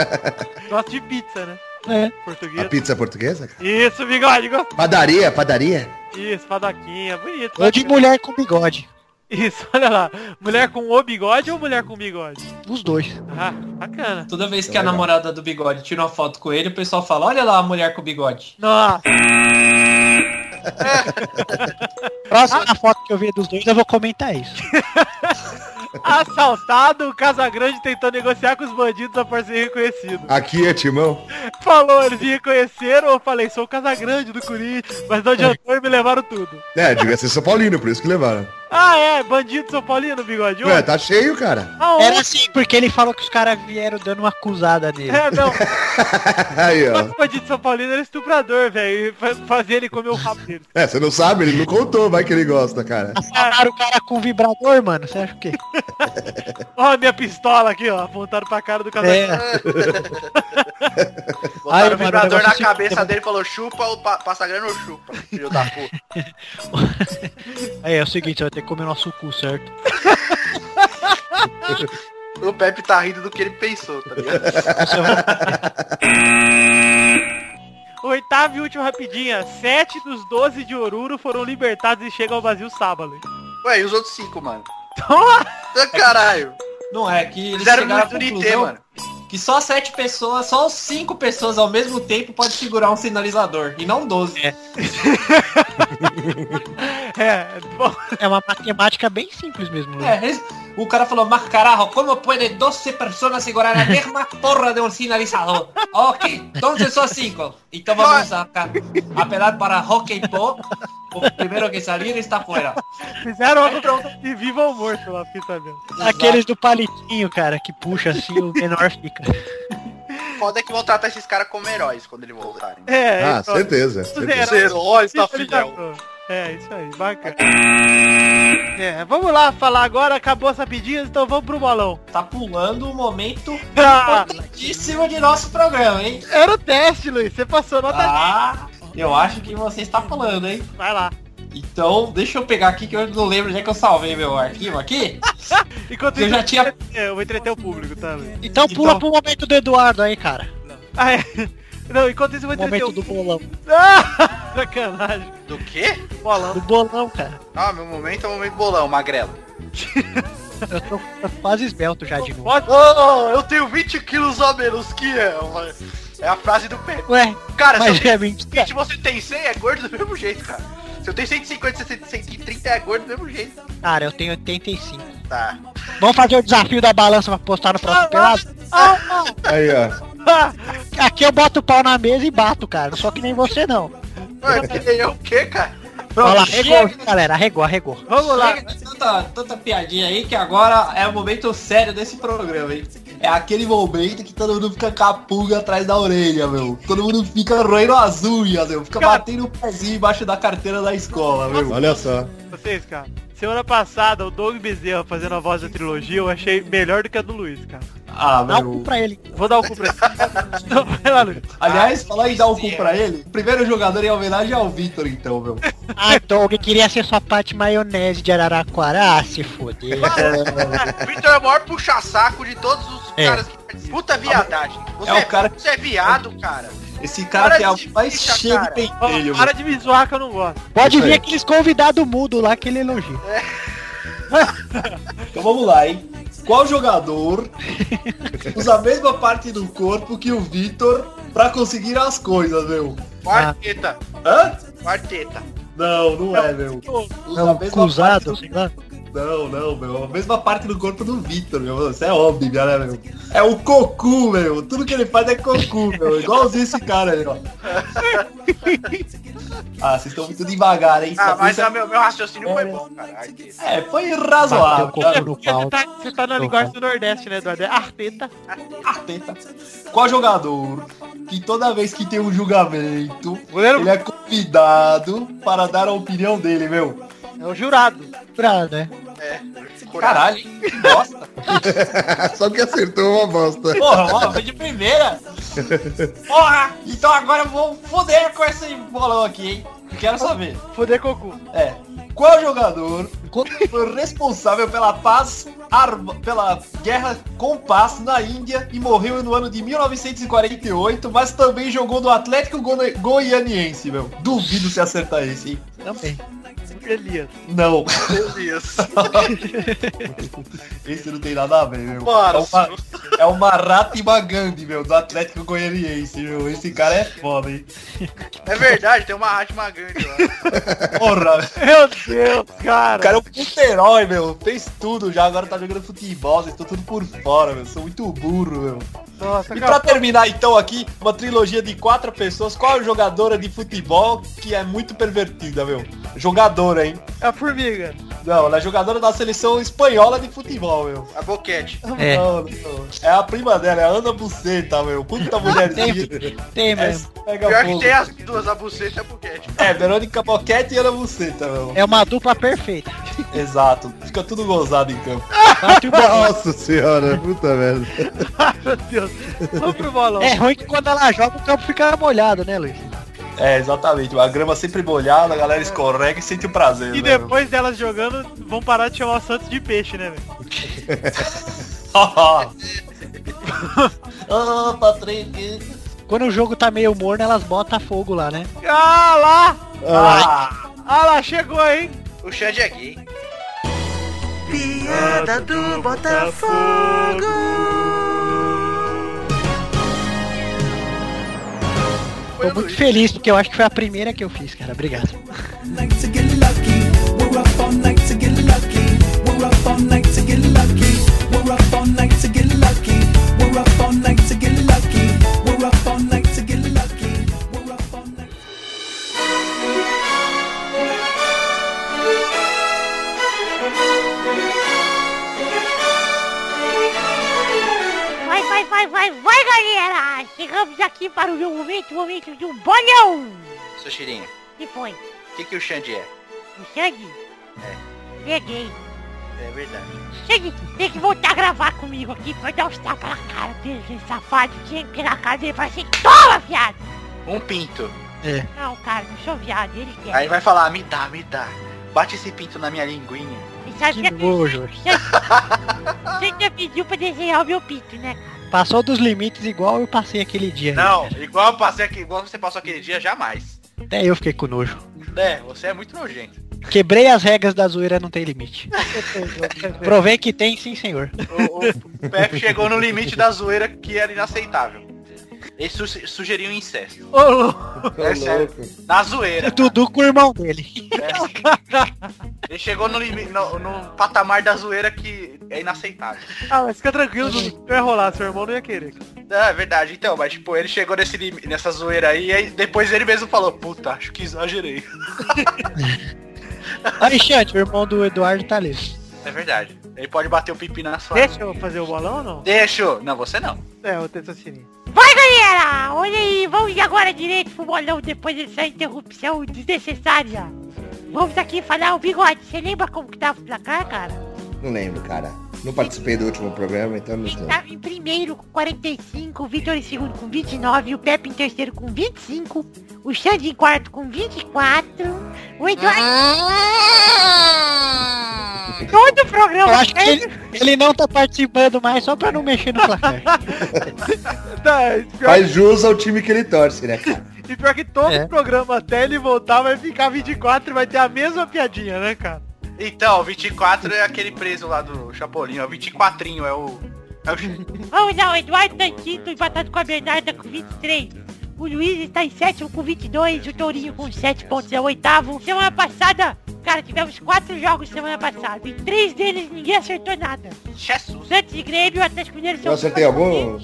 Gosta de pizza, né? É. A Português. pizza portuguesa, cara? Isso, bigode. Padaria, padaria. Isso, fadaquinha. Bonito. Ou de mulher com bigode. Isso, olha lá. Mulher com o bigode ou mulher com bigode? Os dois. Ah, bacana. Toda vez que a namorada do bigode tira uma foto com ele, o pessoal fala, olha lá a mulher com bigode. Nossa. Próxima foto que eu ver dos dois, eu vou comentar isso. Assaltado, o Casagrande tentou negociar com os bandidos após ser reconhecido. Aqui é Timão. Falou, eles me reconheceram, eu falei, sou o Casagrande do Corinthians, mas não adiantou e me levaram tudo. É, devia ser São Paulino, por isso que levaram. Ah, é, bandido São Paulino, bigode. Ué, tá cheio, cara. Aonde? Era assim, porque ele falou que os caras vieram dando uma acusada nele. É, não, Aí, ó. o bandido São Paulino era estuprador, velho, e fa- fazia ele comer o rabo dele. É, você não sabe, ele não contou, vai que ele gosta, cara. Assaltaram o cara com vibrador, mano. Você acha o quê? Ó a minha pistola aqui, ó, apontaram pra cara do Casagrande. É. Botaram Ai, o mano, vibrador o negócio na cabeça dele e falou, chupa o pa passa grana ou chupa, filho da puta. Aí é o seguinte, você vai ter que comer nosso cu, certo? O Pepe tá rindo do que ele pensou, tá ligado? Oitava e última rapidinha. Sete dos 12 de Oruro foram libertados e chegam ao Brasil sábado. Ué, e os outros cinco, mano? Toma! Ah, Caralho. Não é, que eles Fizeram chegaram à conclusão mano. que só sete pessoas, só cinco pessoas ao mesmo tempo pode segurar um sinalizador, e não 12. É. É, bom, É uma matemática bem simples mesmo. né? É, eles- o cara falou, mas carajo, como pode 12 pessoas segurar a mesma porra de um sinalizador? Ok, então só cinco. Então vamos a apelar para Hockey Po. O primeiro que salir está fora. fizeram uma pronta de viva ou morto lá, fiquei sabendo. Aqueles do palitinho, cara, que puxa assim, o menor fica. Foda é que vão tratar esses caras como heróis quando eles voltarem. É, Ah, então, certeza. os certeza. heróis heróis, tá, sinalizador. É, isso aí, bacana. É, vamos lá falar agora, acabou as rapidinhas, então vamos pro bolão. Tá pulando o momento Ah, importantíssimo de nosso programa, hein? era o teste, Luiz, você passou nota Ah, eu acho que você está falando, hein? Vai lá. Então, deixa eu pegar aqui que eu não lembro onde é que eu salvei meu arquivo aqui. Enquanto Eu já isso, tinha- eu vou entreter o público, tá? Então pula Então- pro momento do Eduardo aí, cara. Ah, é. Não, enquanto isso eu vou entender Momento o... do bolão. Ah, sacanagem. Do quê? Bolão. Do bolão, cara. Ah, meu momento é o momento bolão, magrelo. Eu tô quase esbelto já de novo. Pode... Oh, eu tenho 20 quilos a menos que ela. É a frase do Pepe. Ué, Cara, mas se eu é mentira. 20 você tem 100, é gordo do mesmo jeito, cara. Se eu tenho 150, você tem 130, é gordo do mesmo jeito. Cara, eu tenho 85. Tá. Vamos fazer o desafio da balança pra postar no próximo pelado? Aí, ó. Aqui eu boto o pau na mesa e bato, cara. Só que nem você não. Ué, que é o quê, cara? Olha lá, chega. arregou, galera. Arregou, arregou. Vamos lá. Tanta, tanta piadinha aí que agora é o momento sério desse programa, hein? É aquele momento que todo mundo fica com a pulga atrás da orelha, meu. Todo mundo fica roendo as unhas, meu. Fica Cara. batendo o pezinho embaixo da carteira da escola, meu. Olha só. Vocês, cara. Semana passada, o Doug Bezerra fazendo a voz da trilogia, eu achei melhor do que a do Luiz, cara. Ah, Dá um cu pra ele. Vou dar o cu pra ele. Não, vai lá, Luiz. Aliás, falar em dar o cu pra ele, o primeiro jogador em homenagem ao Vitor, então, meu. Ah, Doug, queria ser sua parte maionese de Araraquara. Ah, se foder. O Victor é o maior puxa-saco de todos os É. caras que. Puta viadagem. Você É o é, cara- você é viado, cara. Esse cara tem a de mais cheia de pentelho, para de me zoar que eu não gosto. Pode Isso vir aí. aqueles convidados mudo lá que ele elogia. Então vamos lá, hein? Qual jogador usa a mesma parte do corpo que o Vitor pra conseguir as coisas, meu? Quarteta. Hã? Quarteta. Não, não é, meu. Usa Não, a mesma cruzado, parte sei lá. Não, não, meu. A mesma parte do corpo do Vitor, meu. Isso é óbvio, né, meu? É o Cocu, meu. Tudo que ele faz é Cocu, meu. Igualzinho esse cara aí, ó. ah, vocês estão muito devagar, hein? Ah, Só mas pensa- o meu, meu raciocínio foi bom, cara. É, foi razoável. Você pau. tá, você tá na linguagem do Nordeste, né, Eduardo? É arteta. Arteta. Qual jogador que toda vez que tem um julgamento, ele é convidado para dar a opinião dele, meu? É o jurado. Pra, né? É. Caralho, hein? que bosta. Só que acertou uma bosta. Porra, ó, foi de primeira. Porra, então agora eu vou foder com esse bolão aqui, hein? Quero saber. Foder Cocu. É. Qual jogador foi responsável pela paz arma, pela guerra com paz na Índia e morreu no ano de 1948, mas também jogou no Atlético Goi- Goianiense, meu. Duvido se acertar esse, hein? Também. Elias. Não. Deus. Esse não tem nada a ver, meu. Bora, é, uma, é Gandhi, meu, do Atlético Goianiense, meu. Esse cara é foda, hein? É verdade, tem uma rádio magante lá. Porra, Meu Deus, cara. O cara puta herói, meu. Fez tudo já, agora tá jogando futebol, vocês estão tudo por fora, meu. Sou muito burro, meu. Nossa, E cara. pra terminar então aqui, uma trilogia de quatro pessoas, qual é a jogadora de futebol que é muito pervertida, meu? Jogadora, hein? É a formiga. Não, ela é jogadora da seleção espanhola de futebol, meu. A boquete. É. Não, não. É a prima dela, é a Ana Buceta, meu. Puta mulherzinha. Tem mesmo. Essa pega Pior que tem as duas, a buceta e a boquete. É, Verônica Boquete e Ana Buceta, meu. É uma dupla perfeita. Exato. Fica tudo gozado em campo. Bate o bolão. Nossa senhora, puta merda. Meu Deus. Vamos pro bolão. É ruim que quando ela joga o campo fica molhado, né, Luiz? É, exatamente. A grama sempre molhada, a galera escorrega e sente o prazer. E né, depois delas jogando, vão parar de chamar o Santos de peixe, né, velho? meu? Ah, Patrick. Quando o jogo tá meio morno, elas botam fogo lá, né? Ah lá! Ah, Ah lá, chegou, hein? O Xande é gay. Piada do Botafogo. Tô muito feliz porque eu acho que foi a primeira que eu fiz, cara. Obrigado. Vai, vai, galera! Chegamos aqui para o meu momento, o momento do bolão! Seu Chirinho, que foi? o que, que o Xande é? O Xande? É. É gay. É verdade. Xande, tem que voltar a gravar comigo aqui pra dar os tapas na cara dele, esse safado. Tinha que na cara dele e falar assim, toma, viado! Um pinto. É. Não, cara, não sou viado, ele quer. Aí vai falar, me dá, me dá. Bate esse pinto na minha linguinha. E sabe Que que nojo. Você já pediu pra desenhar o meu pinto, né, cara? Passou dos limites igual eu passei aquele dia. Não, igual eu passei aqui, igual você passou aquele dia, jamais. Até eu fiquei com nojo. É, você é muito nojento. Quebrei as regras da zoeira, não tem limite. Provei que tem, sim, senhor. O, o- o Pepe chegou no limite da zoeira que era inaceitável. Ele su sugeriu um incesto. Ô, louco. É sério. Na zoeira. Dudu com o irmão dele. Ele chegou no, no, no patamar da zoeira que é inaceitável. Ah, mas fica tranquilo, Dudu. Não ia rolar, seu irmão não ia querer. É verdade, então, mas tipo, ele chegou nesse nessa zoeira aí, e aí depois ele mesmo falou, puta, acho que exagerei. Alexandre, o irmão do Eduardo tá ali. É verdade. Ele pode bater o pipi na sua. Deixa eu fazer o bolão ou não? Deixa. Não, você não. É, eu tenho sininho. Vai, galera! Olha aí, vamos agora direito pro bolão depois dessa interrupção desnecessária. Vamos aqui falar o bigode. Você lembra como que tava o placar, cara? Não lembro, cara. Não participei do último programa, então não sei. Tava em primeiro com 45, o Vitor em segundo com 29, o Pepe em terceiro com 25, o Xande em quarto com 24, o Eduardo... Todo o programa... Eu acho que ele, ele não tá participando mais só pra não mexer no placar. Tá, Faz jus ao time que ele torce, né, cara? e pior que todo É. programa até ele voltar vai ficar 24 e vai ter a mesma piadinha, né, cara? Então, o 24 é aquele preso lá do Chapolin, ó. O 24 é o. É o Vamos lá, o Eduardo tá em quinto, empatado com a Bernarda com 23. O Luiz está em sétimo com 22, o Tourinho com 7 pontos é o oitavo. Semana passada, cara, tivemos quatro jogos semana passada. E três deles ninguém acertou nada. Jesus. Santos e Grêmio, o Atlético Mineiro... Eu acertei algum?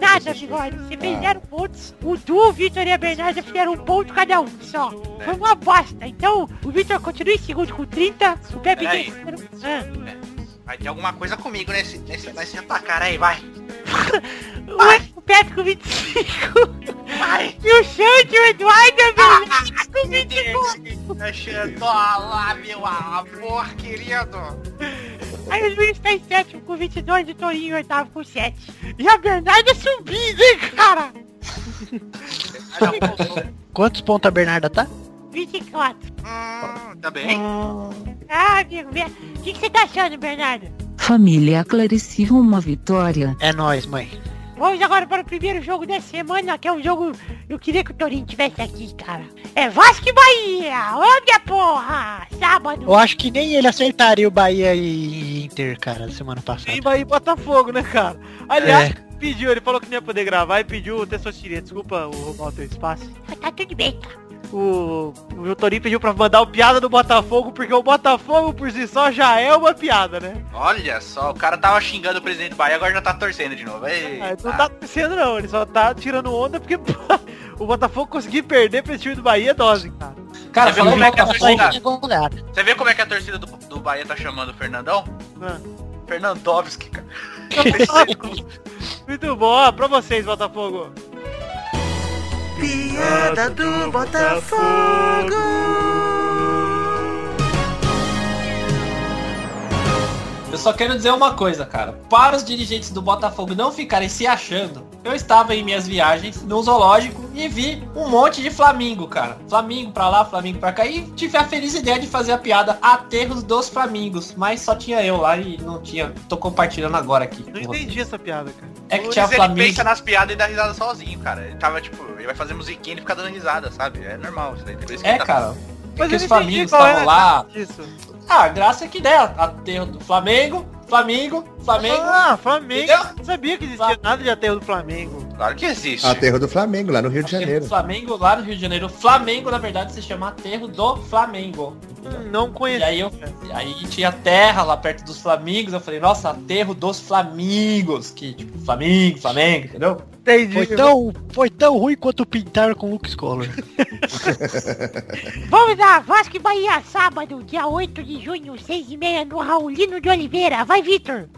Nada, bigode. Você fez zero pontos. O Du, o Vitor e a Bernarda fizeram um ponto cada um só. Foi uma bosta. Então, o Vitor continua em segundo com 30, o Pepe em Peraí. terceiro... Ah. Vai ter alguma coisa comigo nesse, nesse, nesse placar aí, vai. O, o Pepe com 25. E o Xande, o Eduardo e a Bernarda com 24. Deixando lá, meu amor querido. Aí o Luiz tá em sétimo com 22 e o Torinho em oitavo com 7. E a Bernarda subindo, hein, cara? Quantos pontos a Bernarda tá? 24. Hum, tá bem. Ah, amigo, vê- o que, que você tá achando, Bernarda? Família Clarice uma vitória. É nóis, mãe. Vamos agora para o primeiro jogo da semana, que é um jogo... Eu queria que o Torinho tivesse aqui, cara. É Vasco e Bahia! Olha, porra! Sábado. Eu acho que nem ele acertaria o Bahia e Inter, cara, semana passada. Tem Bahia e Botafogo, né, cara? Aliás, pediu, ele falou que não ia poder gravar e pediu o Testosteria. Desculpa o roubar o teu espaço. Tá tudo bem, cara. O, o Torinho pediu pra mandar o piada do Botafogo, porque o Botafogo por si só já é uma piada, né? Olha só, o cara tava xingando o presidente do Bahia, agora já tá torcendo de novo. Ei, Ah, não tá torcendo não, ele só tá tirando onda porque o Botafogo conseguir perder pra esse time do Bahia é dose, cara. Cara, Você falando como é que a torcida... Você vê como é que a torcida do, do Bahia tá chamando o Fernandão? Ah. Fernandovski, cara. Muito bom, ó, pra vocês, Botafogo. Piada do Botafogo. Eu só quero dizer uma coisa, cara. Para os dirigentes do Botafogo não ficarem se achando, eu estava em minhas viagens no zoológico e vi um monte de Flamingo, cara. Flamingo pra lá, Flamingo pra cá. E tive a feliz ideia de fazer a piada Aterros dos Flamingos. Mas só tinha eu lá e não tinha. Tô compartilhando agora aqui. Não entendi essa piada, cara. É que Luiz, tinha ele Flamingo. pensa nas piadas e dá risada sozinho, cara. Ele tava tipo, ele vai fazer musiquinha e ele fica dando risada, sabe? É normal isso daí. Isso É, ele tá- cara. É Mas que eu os Flamingos é estavam a lá. graça disso. Ah, a graça é que né? Aterro do Flamengo, Flamengo, Flamengo. Ah, Flamengo. Entendeu? Não sabia que existia nada de aterro do Flamengo. Claro que existe. Aterro do Flamengo, lá no Rio de Aterro Janeiro. do Flamengo lá no Rio de Janeiro. Flamengo, na verdade, se chama Aterro do Flamengo. Hum, não E conhecia. aí eu aí tinha terra lá perto dos Flamingos. Eu falei, nossa, aterro dos Flamingos. Que tipo, Flamengo, Flamengo, entendeu? Entendi. Foi tão, foi tão ruim quanto pintar com o Luke Scholar. Vamos lá, Vasco e Bahia, sábado, dia 8 de junho, 6 e meia, no Raulino de Oliveira. Vai, Vitor.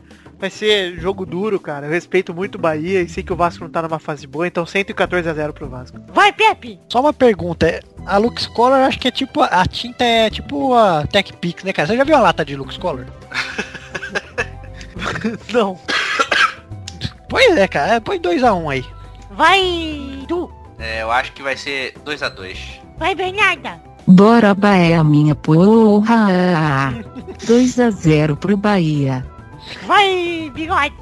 Vai ser jogo duro, cara. Eu respeito muito o Bahia e sei que o Vasco não tá numa fase boa, então 114 a 0 pro Vasco. Vai, Pepe. Só uma pergunta, é, a Lux Color acho que é tipo, a tinta é tipo a Tech Pix, né cara? Você já viu a lata de Lux Color? não. Pois é, cara, põe 2x1 aí. Vai, Du. É, eu acho que vai ser 2x2. Vai, Bernarda. Bora Bahia, minha porra. 2 a 0 pro Bahia. Vai, Bigode.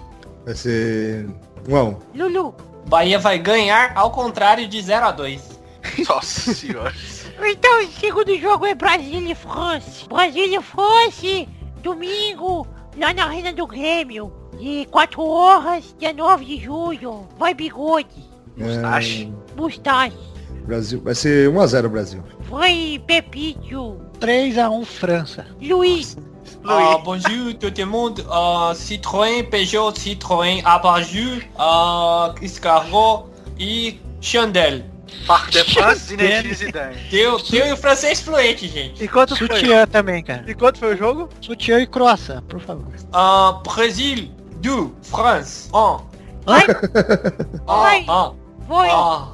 Vai ser. Um. Lulu. Bahia vai ganhar ao contrário de 0 a 2 Nossa senhora. Então, o segundo jogo é Brasília e France. Brasília e France, domingo, lá na Arena do Grêmio. De 4 horas, dia 9 de julho. Vai bigode. Mustache. Mustache. Brasil. Vai ser 1x0 Brasil. Vai Pepito. 3x1 França. Luiz. Ah, bonjour tout le monde. Ah, Citroën, Peugeot, Citroën, Abajur, ah, Escargot e Chandel. Parque de France, Zinedine Zidane. Teu, teu e o francês fluente, gente. E quanto foi? Sutiã também, cara. E quanto foi o jogo? Sutiã e croissant, por favor. Ah, Brasil, du, France, um. Vai. Ah, ah, Vai. ah.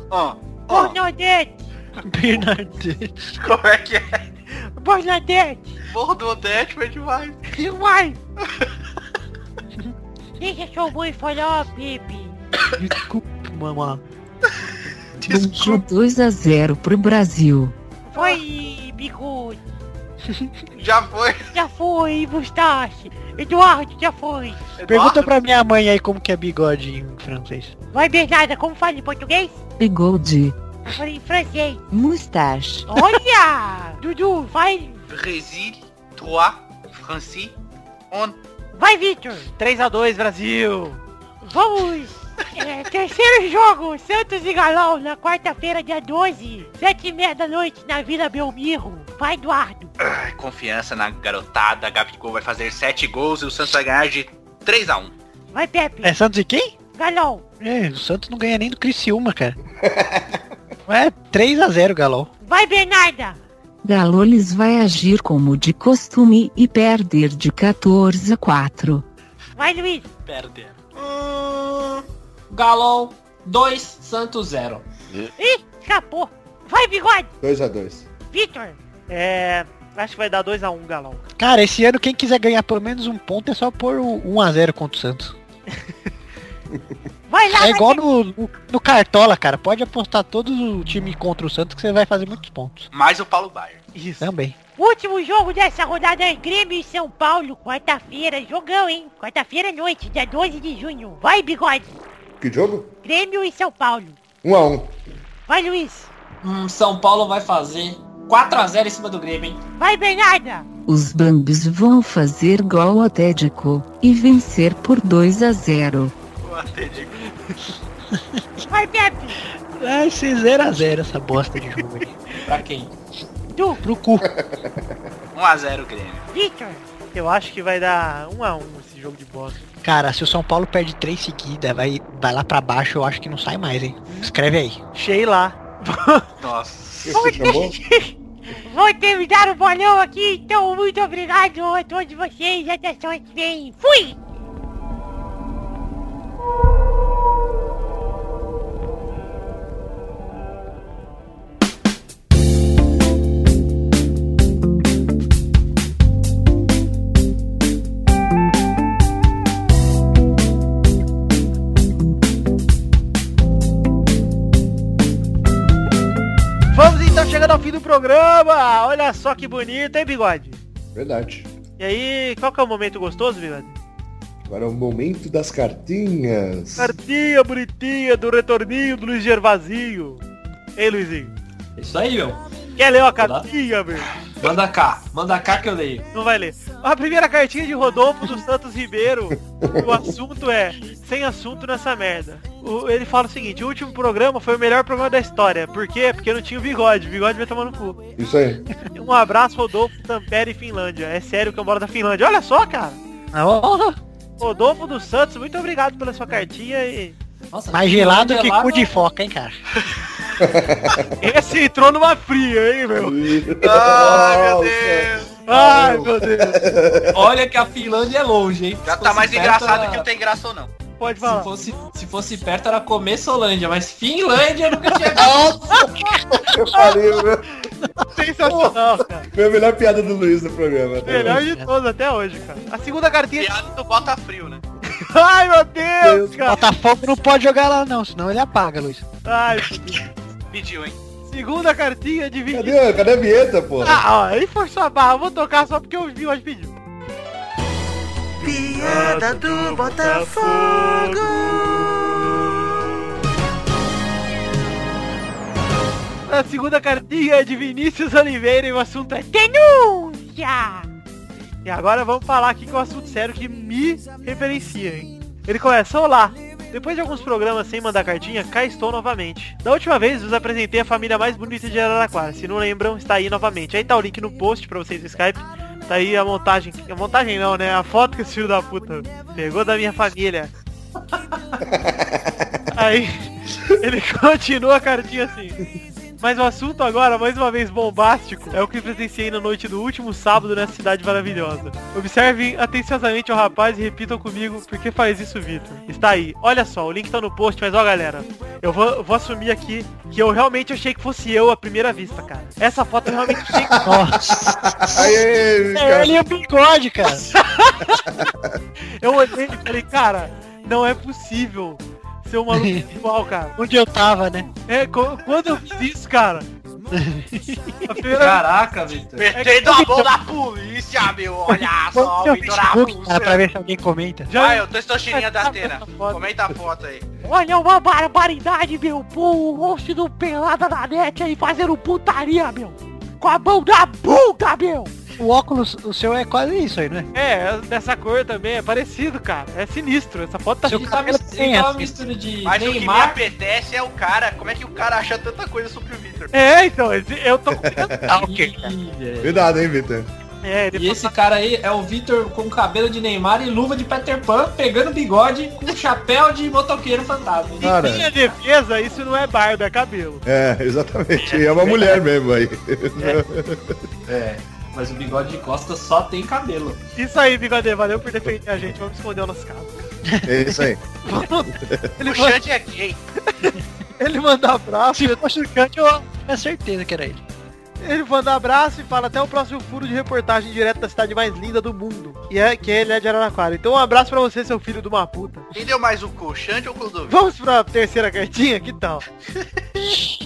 Ó, Bernadette. Bernadette. como é que é? Bernadette. Porra do Odete foi demais. Vai. Deixa sua mãe falar, Pepe. Desculpa, mamãe. Ficou 2 a 0 pro Brasil. Vai, bigode. Já foi. Já foi, Mustache. Eduardo, já foi. Pergunta pra minha mãe aí como que é bigode em francês. Vai, Bernarda, como fala em português? Bigode. Eu falei em francês. Mustache. Olha! Dudu, vai. Brasil, 3, Franci, 1. Vai, Victor. 3x2 Brasil. Vamos. É, terceiro jogo, Santos e Galão, na quarta-feira, dia 12, sete e meia da noite, na Vila Belmiro. Vai, Eduardo. Ai, confiança na garotada. Gabigol vai fazer 7 gols e o Santos vai ganhar de 3 a 1. Vai, Pepe. É Santos e quem? Galão. É, o Santos não ganha nem do Criciúma, cara. É 3x0, Galol. Vai, Bernarda. Galoles vai agir como de costume e perder de 14 a 4. Vai, Luiz. Perder. Hum, Galol, 2, Santos 0. Ih, escapou. Vai, Bigode. 2x2. Victor. É. Acho que vai dar 2x1, Galão. Cara, esse ano quem quiser ganhar pelo menos um ponto é só pôr o 1x0 contra o Santos. Vai lá, É vai igual ter- no, no, no Cartola, cara. Pode apostar todo o time contra o Santos que você vai fazer muitos pontos. Mais o Paulo Baier. Isso. Também. Último jogo dessa rodada é Grêmio e São Paulo, quarta-feira. Jogão, hein? Quarta-feira à noite, dia 12 de junho. Vai, Bigode. Que jogo? Grêmio e São Paulo. 1x1. Vai, Luiz. Hum, São Paulo vai fazer 4 a 0 em cima do Grêmio, hein? Vai, Bernarda. Os Bambis vão fazer gol atédico e vencer por 2 a 0. Atlético. Vai, Pepe. Vai ser 0x0 essa bosta de jogo aí. Pra quem? Du. Pro cu. 1x0 Grêmio. Victor. Eu acho que vai dar 1x1 esse jogo de bosta. Cara, se o São Paulo perde três seguidas, vai, vai lá pra baixo, eu acho que não sai mais, hein? Escreve aí. Sheila. Nossa. Você chamou? Vou terminar o bolão aqui, então muito obrigado a todos vocês. Até semana que vem. Fui! Programa. Olha só que bonito, hein, Bigode? Verdade. E aí, qual que é o momento gostoso, Bigode? Agora é o momento das cartinhas. Cartinha bonitinha do retorninho do Luiz Gervazinho. Ei, Luizinho. Isso aí, meu. Quer ler uma cartinha, meu? Manda cá, manda cá que eu leio. Não vai ler. A primeira cartinha de Rodolfo dos Santos Ribeiro. o assunto é sem assunto nessa merda. O- ele fala o seguinte, o último programa foi o melhor programa da história. Por quê? Porque não tinha o bigode. O bigode vai tomar no cu. Isso aí. Um abraço, Rodolfo Tampere, Finlândia. É sério que eu moro da Finlândia. Olha só, cara. Rodolfo dos Santos, muito obrigado pela sua cartinha e... Nossa, Mais gelado que cu de foca, hein, cara? Esse entrou numa fria, hein, meu? Ai, meu Deus. Ai, meu Deus. Olha que a Finlândia é longe, hein? Já tá mais engraçado que o tem graça ou não. Pode Se falar. fosse, se fosse perto era comer Solândia, mas Finlândia eu nunca tinha visto. Eu falei, meu. Sensacional, cara. Foi a melhor piada do Luiz no programa. até Melhor hoje. de todos até hoje, cara. A segunda cartinha... Piada do Bota Frio, né? Ai, meu Deus, cara. Botafogo não pode jogar lá não, senão ele apaga, Luiz. Ai, Deus. Pediu, hein? Segunda cartinha de 20... Cadê, cadê a vinheta, porra? Ah, ó, aí forçou a barra. Eu vou tocar só porque o Bigode pediu. Piada do Botafogo. A segunda cartinha é de Vinícius Oliveira e o assunto é denúncia. E agora vamos falar aqui com um assunto sério que me referencia, hein? Ele começa, olá, depois de alguns programas sem mandar cartinha, cá estou novamente. Da última vez, vos apresentei a família mais bonita de Araraquara. Se não lembram, está aí novamente. Aí tá o link no post pra vocês no Skype. Tá aí a montagem. A montagem não, né? A foto que esse filho da puta pegou da minha família. Aí, ele continua a cartinha assim. Mas o assunto agora, mais uma vez bombástico, é o que presenciei na noite do último sábado nessa cidade maravilhosa. Observem atenciosamente o rapaz e repitam comigo por que faz isso, Vitor. Está aí. Olha só, o link tá no post, mas ó galera, eu vou, eu vou assumir aqui que eu realmente achei que fosse eu à primeira vista, cara. Essa foto eu realmente achei que... Nossa. Aí, aí, É ele e o bigode, cara. Eu olhei e falei, cara, não é possível ser um maluco igual, cara. Onde eu tava, né? É, quando eu fiz isso, cara. Primeira Caraca, Vitor. Metendo a mão da polícia, meu. Olha só, o eu Vitor cara, pra ver se alguém comenta. Já- Vai, o testosterinha da Atena. Comenta a foto aí. Olha uma barbaridade, meu. Pô, o rosto do pelada na net aí fazendo putaria, meu. Com a mão da bunda, meu. O óculos, o seu é quase isso aí, não é? É, dessa cor também, é parecido, cara. É sinistro. Essa foto tá Seu Ele tá, cabelo mis- tem ele tá uma mistura de Mas o que me Neymar. apetece é o cara. Como é que o cara acha tanta coisa sobre o Vitor? É, então, eu tô... Ah, ok. Cuidado, hein, Vitor. É, E esse cara aí é o Vitor com cabelo de Neymar e luva de Peter Pan, pegando bigode com chapéu de motoqueiro fantasma. Cara, Em minha defesa, isso não é barba, é cabelo. é, exatamente. E é uma mulher mesmo aí. É, mas o bigode de costa só tem cabelo. Isso aí, Bigode, valeu por defender a gente. Vamos esconder o nosso caso. É isso aí. Ele, O manda, Xande é gay. ele manda abraço, Se fosse o Kant, eu tinha certeza que era ele. ele manda abraço e fala até o próximo furo de reportagem direto da cidade mais linda do mundo. E é que ele é de Araraquara. Então um abraço pra você, seu filho de uma puta. Quem deu mais o cu, Xande ou o Clodovil? Vamos pra terceira cartinha? Que tal?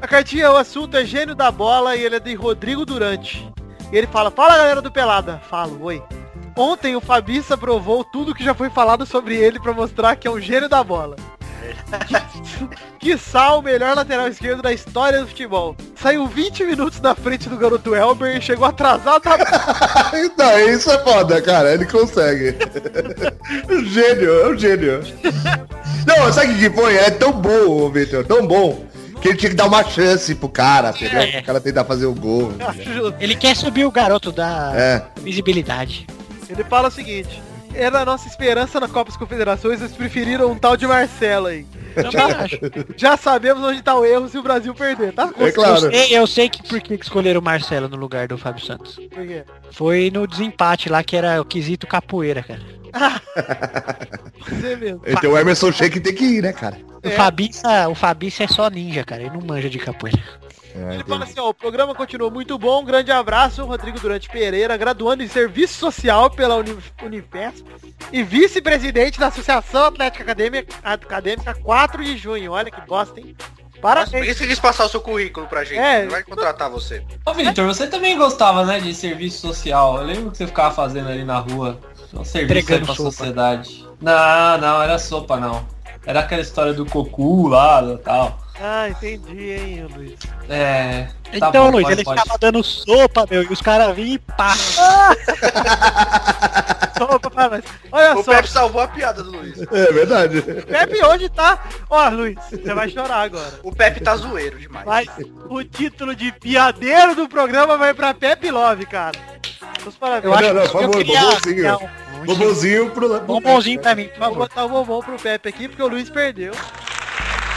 A cartinha, o assunto é gênio da bola e ele é de Rodrigo Durante. E ele fala, fala galera do Pelada. Falo, oi. Ontem o Fabiça provou tudo que já foi falado sobre ele pra mostrar que é um gênio da bola. que sal o melhor lateral esquerdo da história do futebol. Saiu 20 minutos na frente do garoto Elber e chegou atrasado na... Então, isso é foda, cara. Ele consegue. gênio, é um gênio. Não, sabe o que foi? É tão bom, Vitor, tão bom. Que ele tinha que dar uma chance pro cara, entendeu? É. O cara tentar fazer o gol. Ele quer subir o garoto da É. visibilidade. Ele fala o seguinte. Era a nossa esperança na Copa das Confederações, eles preferiram um tal de Marcelo aí. Já sabemos onde tá o erro se o Brasil perder, tá? É claro. Eu sei, eu sei que por que que escolheram o Marcelo no lugar do Fábio Santos. Por quê? Foi no desempate lá, que era o quesito capoeira, cara. Você mesmo. Então o Emerson Sheik tem que ir, né, cara? O Fabiça, o Fabiça é só ninja, cara. Ele não manja de capoeira. É, Ele fala assim, ó, o programa continua muito bom, um grande abraço, Rodrigo Durante Pereira, graduando em Serviço Social pela Uni Unifesp e vice-presidente da Associação Atlética Acadêmica, Acadêmica 4 de junho. Olha que bosta, hein? Por Parabéns. que você quis passar o seu currículo pra gente? É. Vai contratar você. Ô Vitor, você também gostava, né, de serviço social. Eu lembro que você ficava fazendo ali na rua. Um serviço aí Entregando pra sopa. sociedade. Não, não, era sopa não. Era aquela história do cocu lá e tal. Ah, entendi, hein, Luiz. É. tá então, bom, Luiz, pode- ele pode. ficava dando sopa, meu, e os caras vinham e pá. Opa, para nós. Olha O só, Pepe salvou a piada do Luiz. É verdade. Pepe hoje tá... Ó, Luiz, você vai chorar agora. O Pepe tá zoeiro demais. Mas o título de piadeiro do programa vai pra Pepe Love, cara. Os parabéns. Eu acho não, não, que por eu favor, queria- bombonzinho. não, um Bombonzinho pro... Bombonzinho pra mim, por Vou botar o bombom pro Pepe aqui, porque o Luiz perdeu.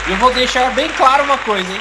E eu vou deixar bem claro uma coisa, hein?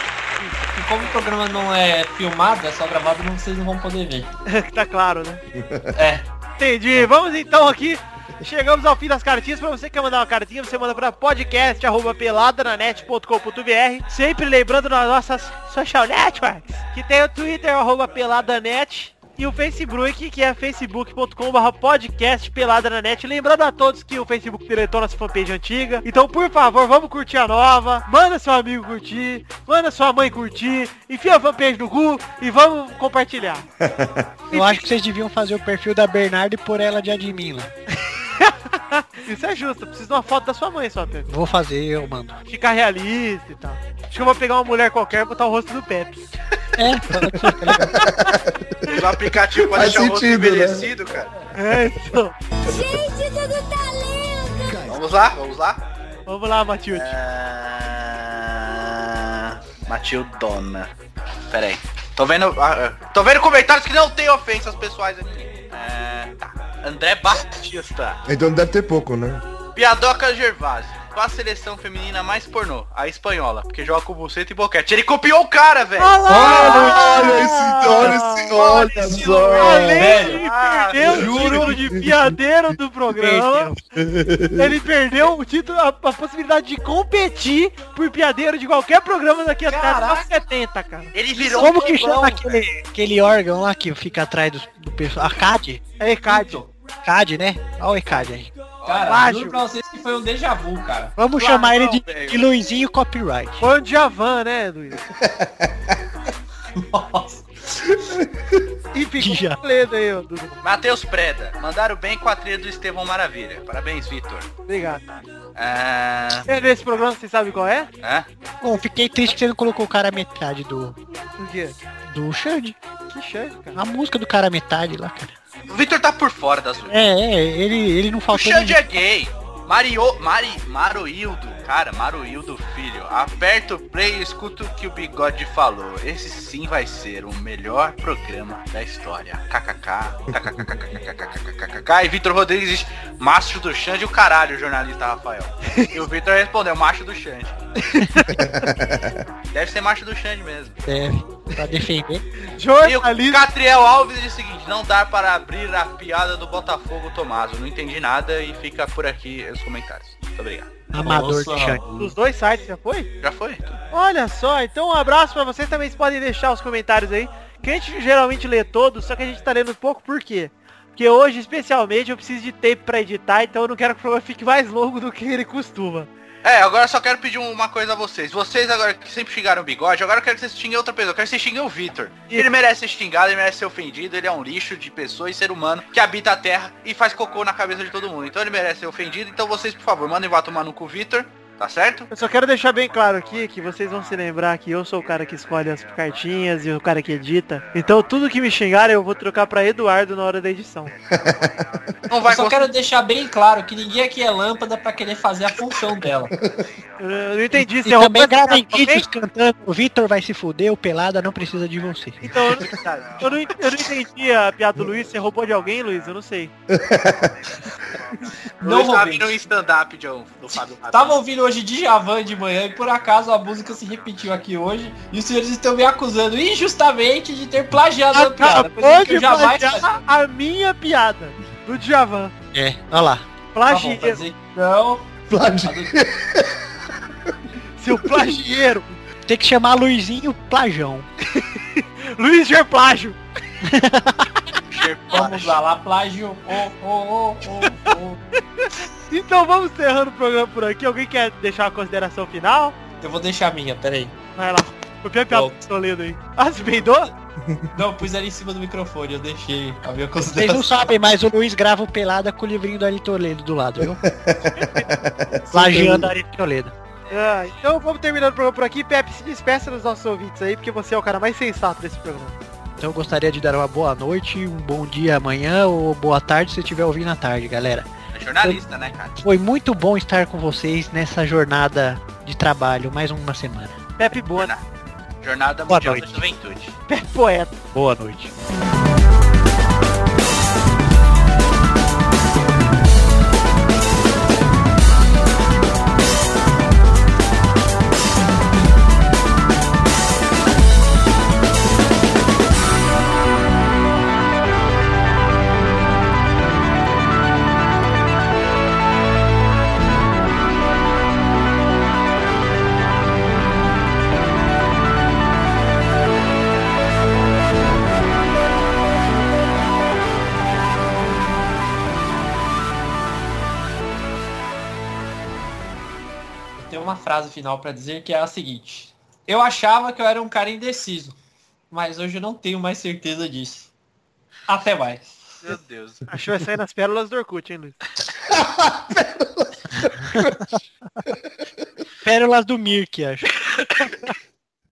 Que como o programa não é filmado, é só gravado, não, vocês não vão poder ver. tá claro, né? É. Entendi. Vamos então aqui. Chegamos ao fim das cartinhas. Pra você que quer mandar uma cartinha, você manda pra podcast.peladananet.com.br Sempre lembrando nas nossas social networks, que tem o Twitter, arroba peladanet. E o Facebook, que é facebook.com.br podcast pelada na net. Lembrando a todos que o Facebook deletou nossa fanpage antiga. Então, por favor, vamos curtir a nova. Manda seu amigo curtir. Manda sua mãe curtir. Enfia a fanpage no Google e vamos compartilhar. Eu acho que vocês deviam fazer o perfil da Bernarda e pôr ela de admin lá. Isso é justo. Preciso de uma foto da sua mãe só, Pepe. Vou fazer, eu mando. Ficar realista e tal. Acho que eu vou pegar uma mulher qualquer e botar o rosto do Pepe. É, tá ligado? O aplicativo pra Faz deixar o rosto sentido, né? envelhecido, cara. É, então. Gente, tudo talento! Vamos lá, vamos lá. Vamos lá, Matilde. Ah, Matildona. Pera aí. Tô vendo. ah, ah, tô vendo comentários que não tem ofensas pessoais aqui. É, tá. André Batista. Então deve ter pouco, né? Piadoca Gervásio. Qual a seleção feminina mais pornô? A espanhola, porque joga com buceta e boquete. Ele copiou o cara, velho! Olha esse, olha esse, olha só. Além Ah, o juro. título de piadeiro do programa, ele perdeu o título, a, a possibilidade de competir por piadeiro de qualquer programa daqui até até 70, cara. Ele virou Como um que chama aquele, aquele órgão lá que fica atrás do, do pessoal? A CAD? É ECAD. CAD, né? Olha o ECAD aí. Cara, Baixo. juro pra vocês que foi um déjà vu, cara. Vamos Claro, chamar ele de, de Luizinho Copyright. Foi um Djavan, né, Luiz? Nossa. E beleza aí, Dudu. Matheus Preda. Mandaram bem com a trilha do Estevão Maravilha. Parabéns, Vitor. Obrigado. Ah, É desse programa, você sabe qual é? é? Bom, fiquei triste que você não colocou o cara metade do, O quê? do Xande. Que chance, cara. A música do cara metade lá, cara. O Vitor tá por fora das lutas. É, é, ele, ele não O faltou Xande ninguém. é gay. Mario, Mari, Maroildo, cara, Maroildo filho. Aperta o play e escuta o que o Bigode falou. Esse sim vai ser o melhor programa da história. KKK, KKK, e Vitor Rodrigues macho do Xande o caralho, jornalista Rafael. E o Vitor respondeu, macho do Xande. Deve ser macho do Xande mesmo. Deve, pra defender. E o Jornalista. Catriel Alves diz o seguinte, não dá para abrir a piada do Botafogo Tomaso. Não entendi nada e fica por aqui os comentários. Muito obrigado. Amador Nossa. de Xande. Dos dois sites já foi? Já foi? Olha só, então um abraço pra vocês. Também vocês podem deixar os comentários aí. Que a gente geralmente lê todos, só que a gente tá lendo pouco, por quê? Porque hoje, especialmente, eu preciso de tempo pra editar, então eu não quero que o programa fique mais longo do que ele costuma. É, agora eu só quero pedir uma coisa a vocês. Vocês agora que sempre xingaram o bigode, agora eu quero que vocês xinguem outra pessoa. Eu quero que vocês xinguem o Vitor. Ele merece ser xingado, ele merece ser ofendido, ele é um lixo de pessoa e ser humano que habita a terra e faz cocô na cabeça de todo mundo. Então ele merece ser ofendido. Então vocês, por favor, mandem vá tomar no cu Vitor. Tá certo? Eu só quero deixar bem claro aqui que vocês vão se lembrar que eu sou o cara que escolhe as cartinhas e o cara que edita. Então tudo que me xingarem eu vou trocar pra Eduardo na hora da edição. Não Eu vai só cons- quero deixar bem claro que ninguém aqui é lâmpada pra querer fazer a função dela. Eu, eu não entendi. E Você é também gravem vídeos cantando. O Vitor vai se fuder, o Pelada não precisa de você. Então, eu não, eu, não, eu não entendi a piada do Luiz. Você roubou de alguém, Luiz? Eu não sei. Não Não tá roubei. um stand-up de um- do Fábio. Tava ouvindo hoje Djavan de manhã e por acaso a música se repetiu aqui hoje e os senhores estão me acusando injustamente de ter plagiado a piada. coisa Acabou que eu de jamais faria. plagiar a minha piada do Djavan. É, olha lá. Tá bom, Plagieiro. fazer não. Flávio. Seu plagieiro. Tem que chamar Luizinho Plajão. Luiz Gerplágio. Vamos lá, lá, plágio. Oh, oh, oh, oh, oh. Então vamos encerrando o programa por aqui. Alguém quer deixar uma consideração final? Eu vou deixar a minha, peraí. Vai lá. Copiei a piada estou lendo aí. Ah, você peidou? Não, pus ali em cima do microfone, eu deixei a minha Vocês consideração. não sabem, mas o Luiz grava o Pelada com o livrinho do Ari Toledo do lado, viu? Plagiando Ari Toledo. Ah, então vamos terminando o programa por aqui. Pepe, se despeça dos nossos ouvintes aí, porque você é o cara mais sensato desse programa. Então eu gostaria de dar uma boa noite, um bom dia amanhã ou boa tarde se estiver ouvindo à tarde, galera. É jornalista, né, cara? Foi muito bom estar com vocês nessa jornada de trabalho, mais uma semana. Pepe Boa, Jornada Boa Mundial da noite. Juventude. Pepe Poeta. Boa noite. Frase final pra dizer que é a seguinte. Eu achava que eu era um cara indeciso, mas hoje eu não tenho mais certeza disso. Até mais. Meu Deus. Acho que vai sair nas pérolas do Orkut, hein, Luiz? Pérolas do Mirk, acho.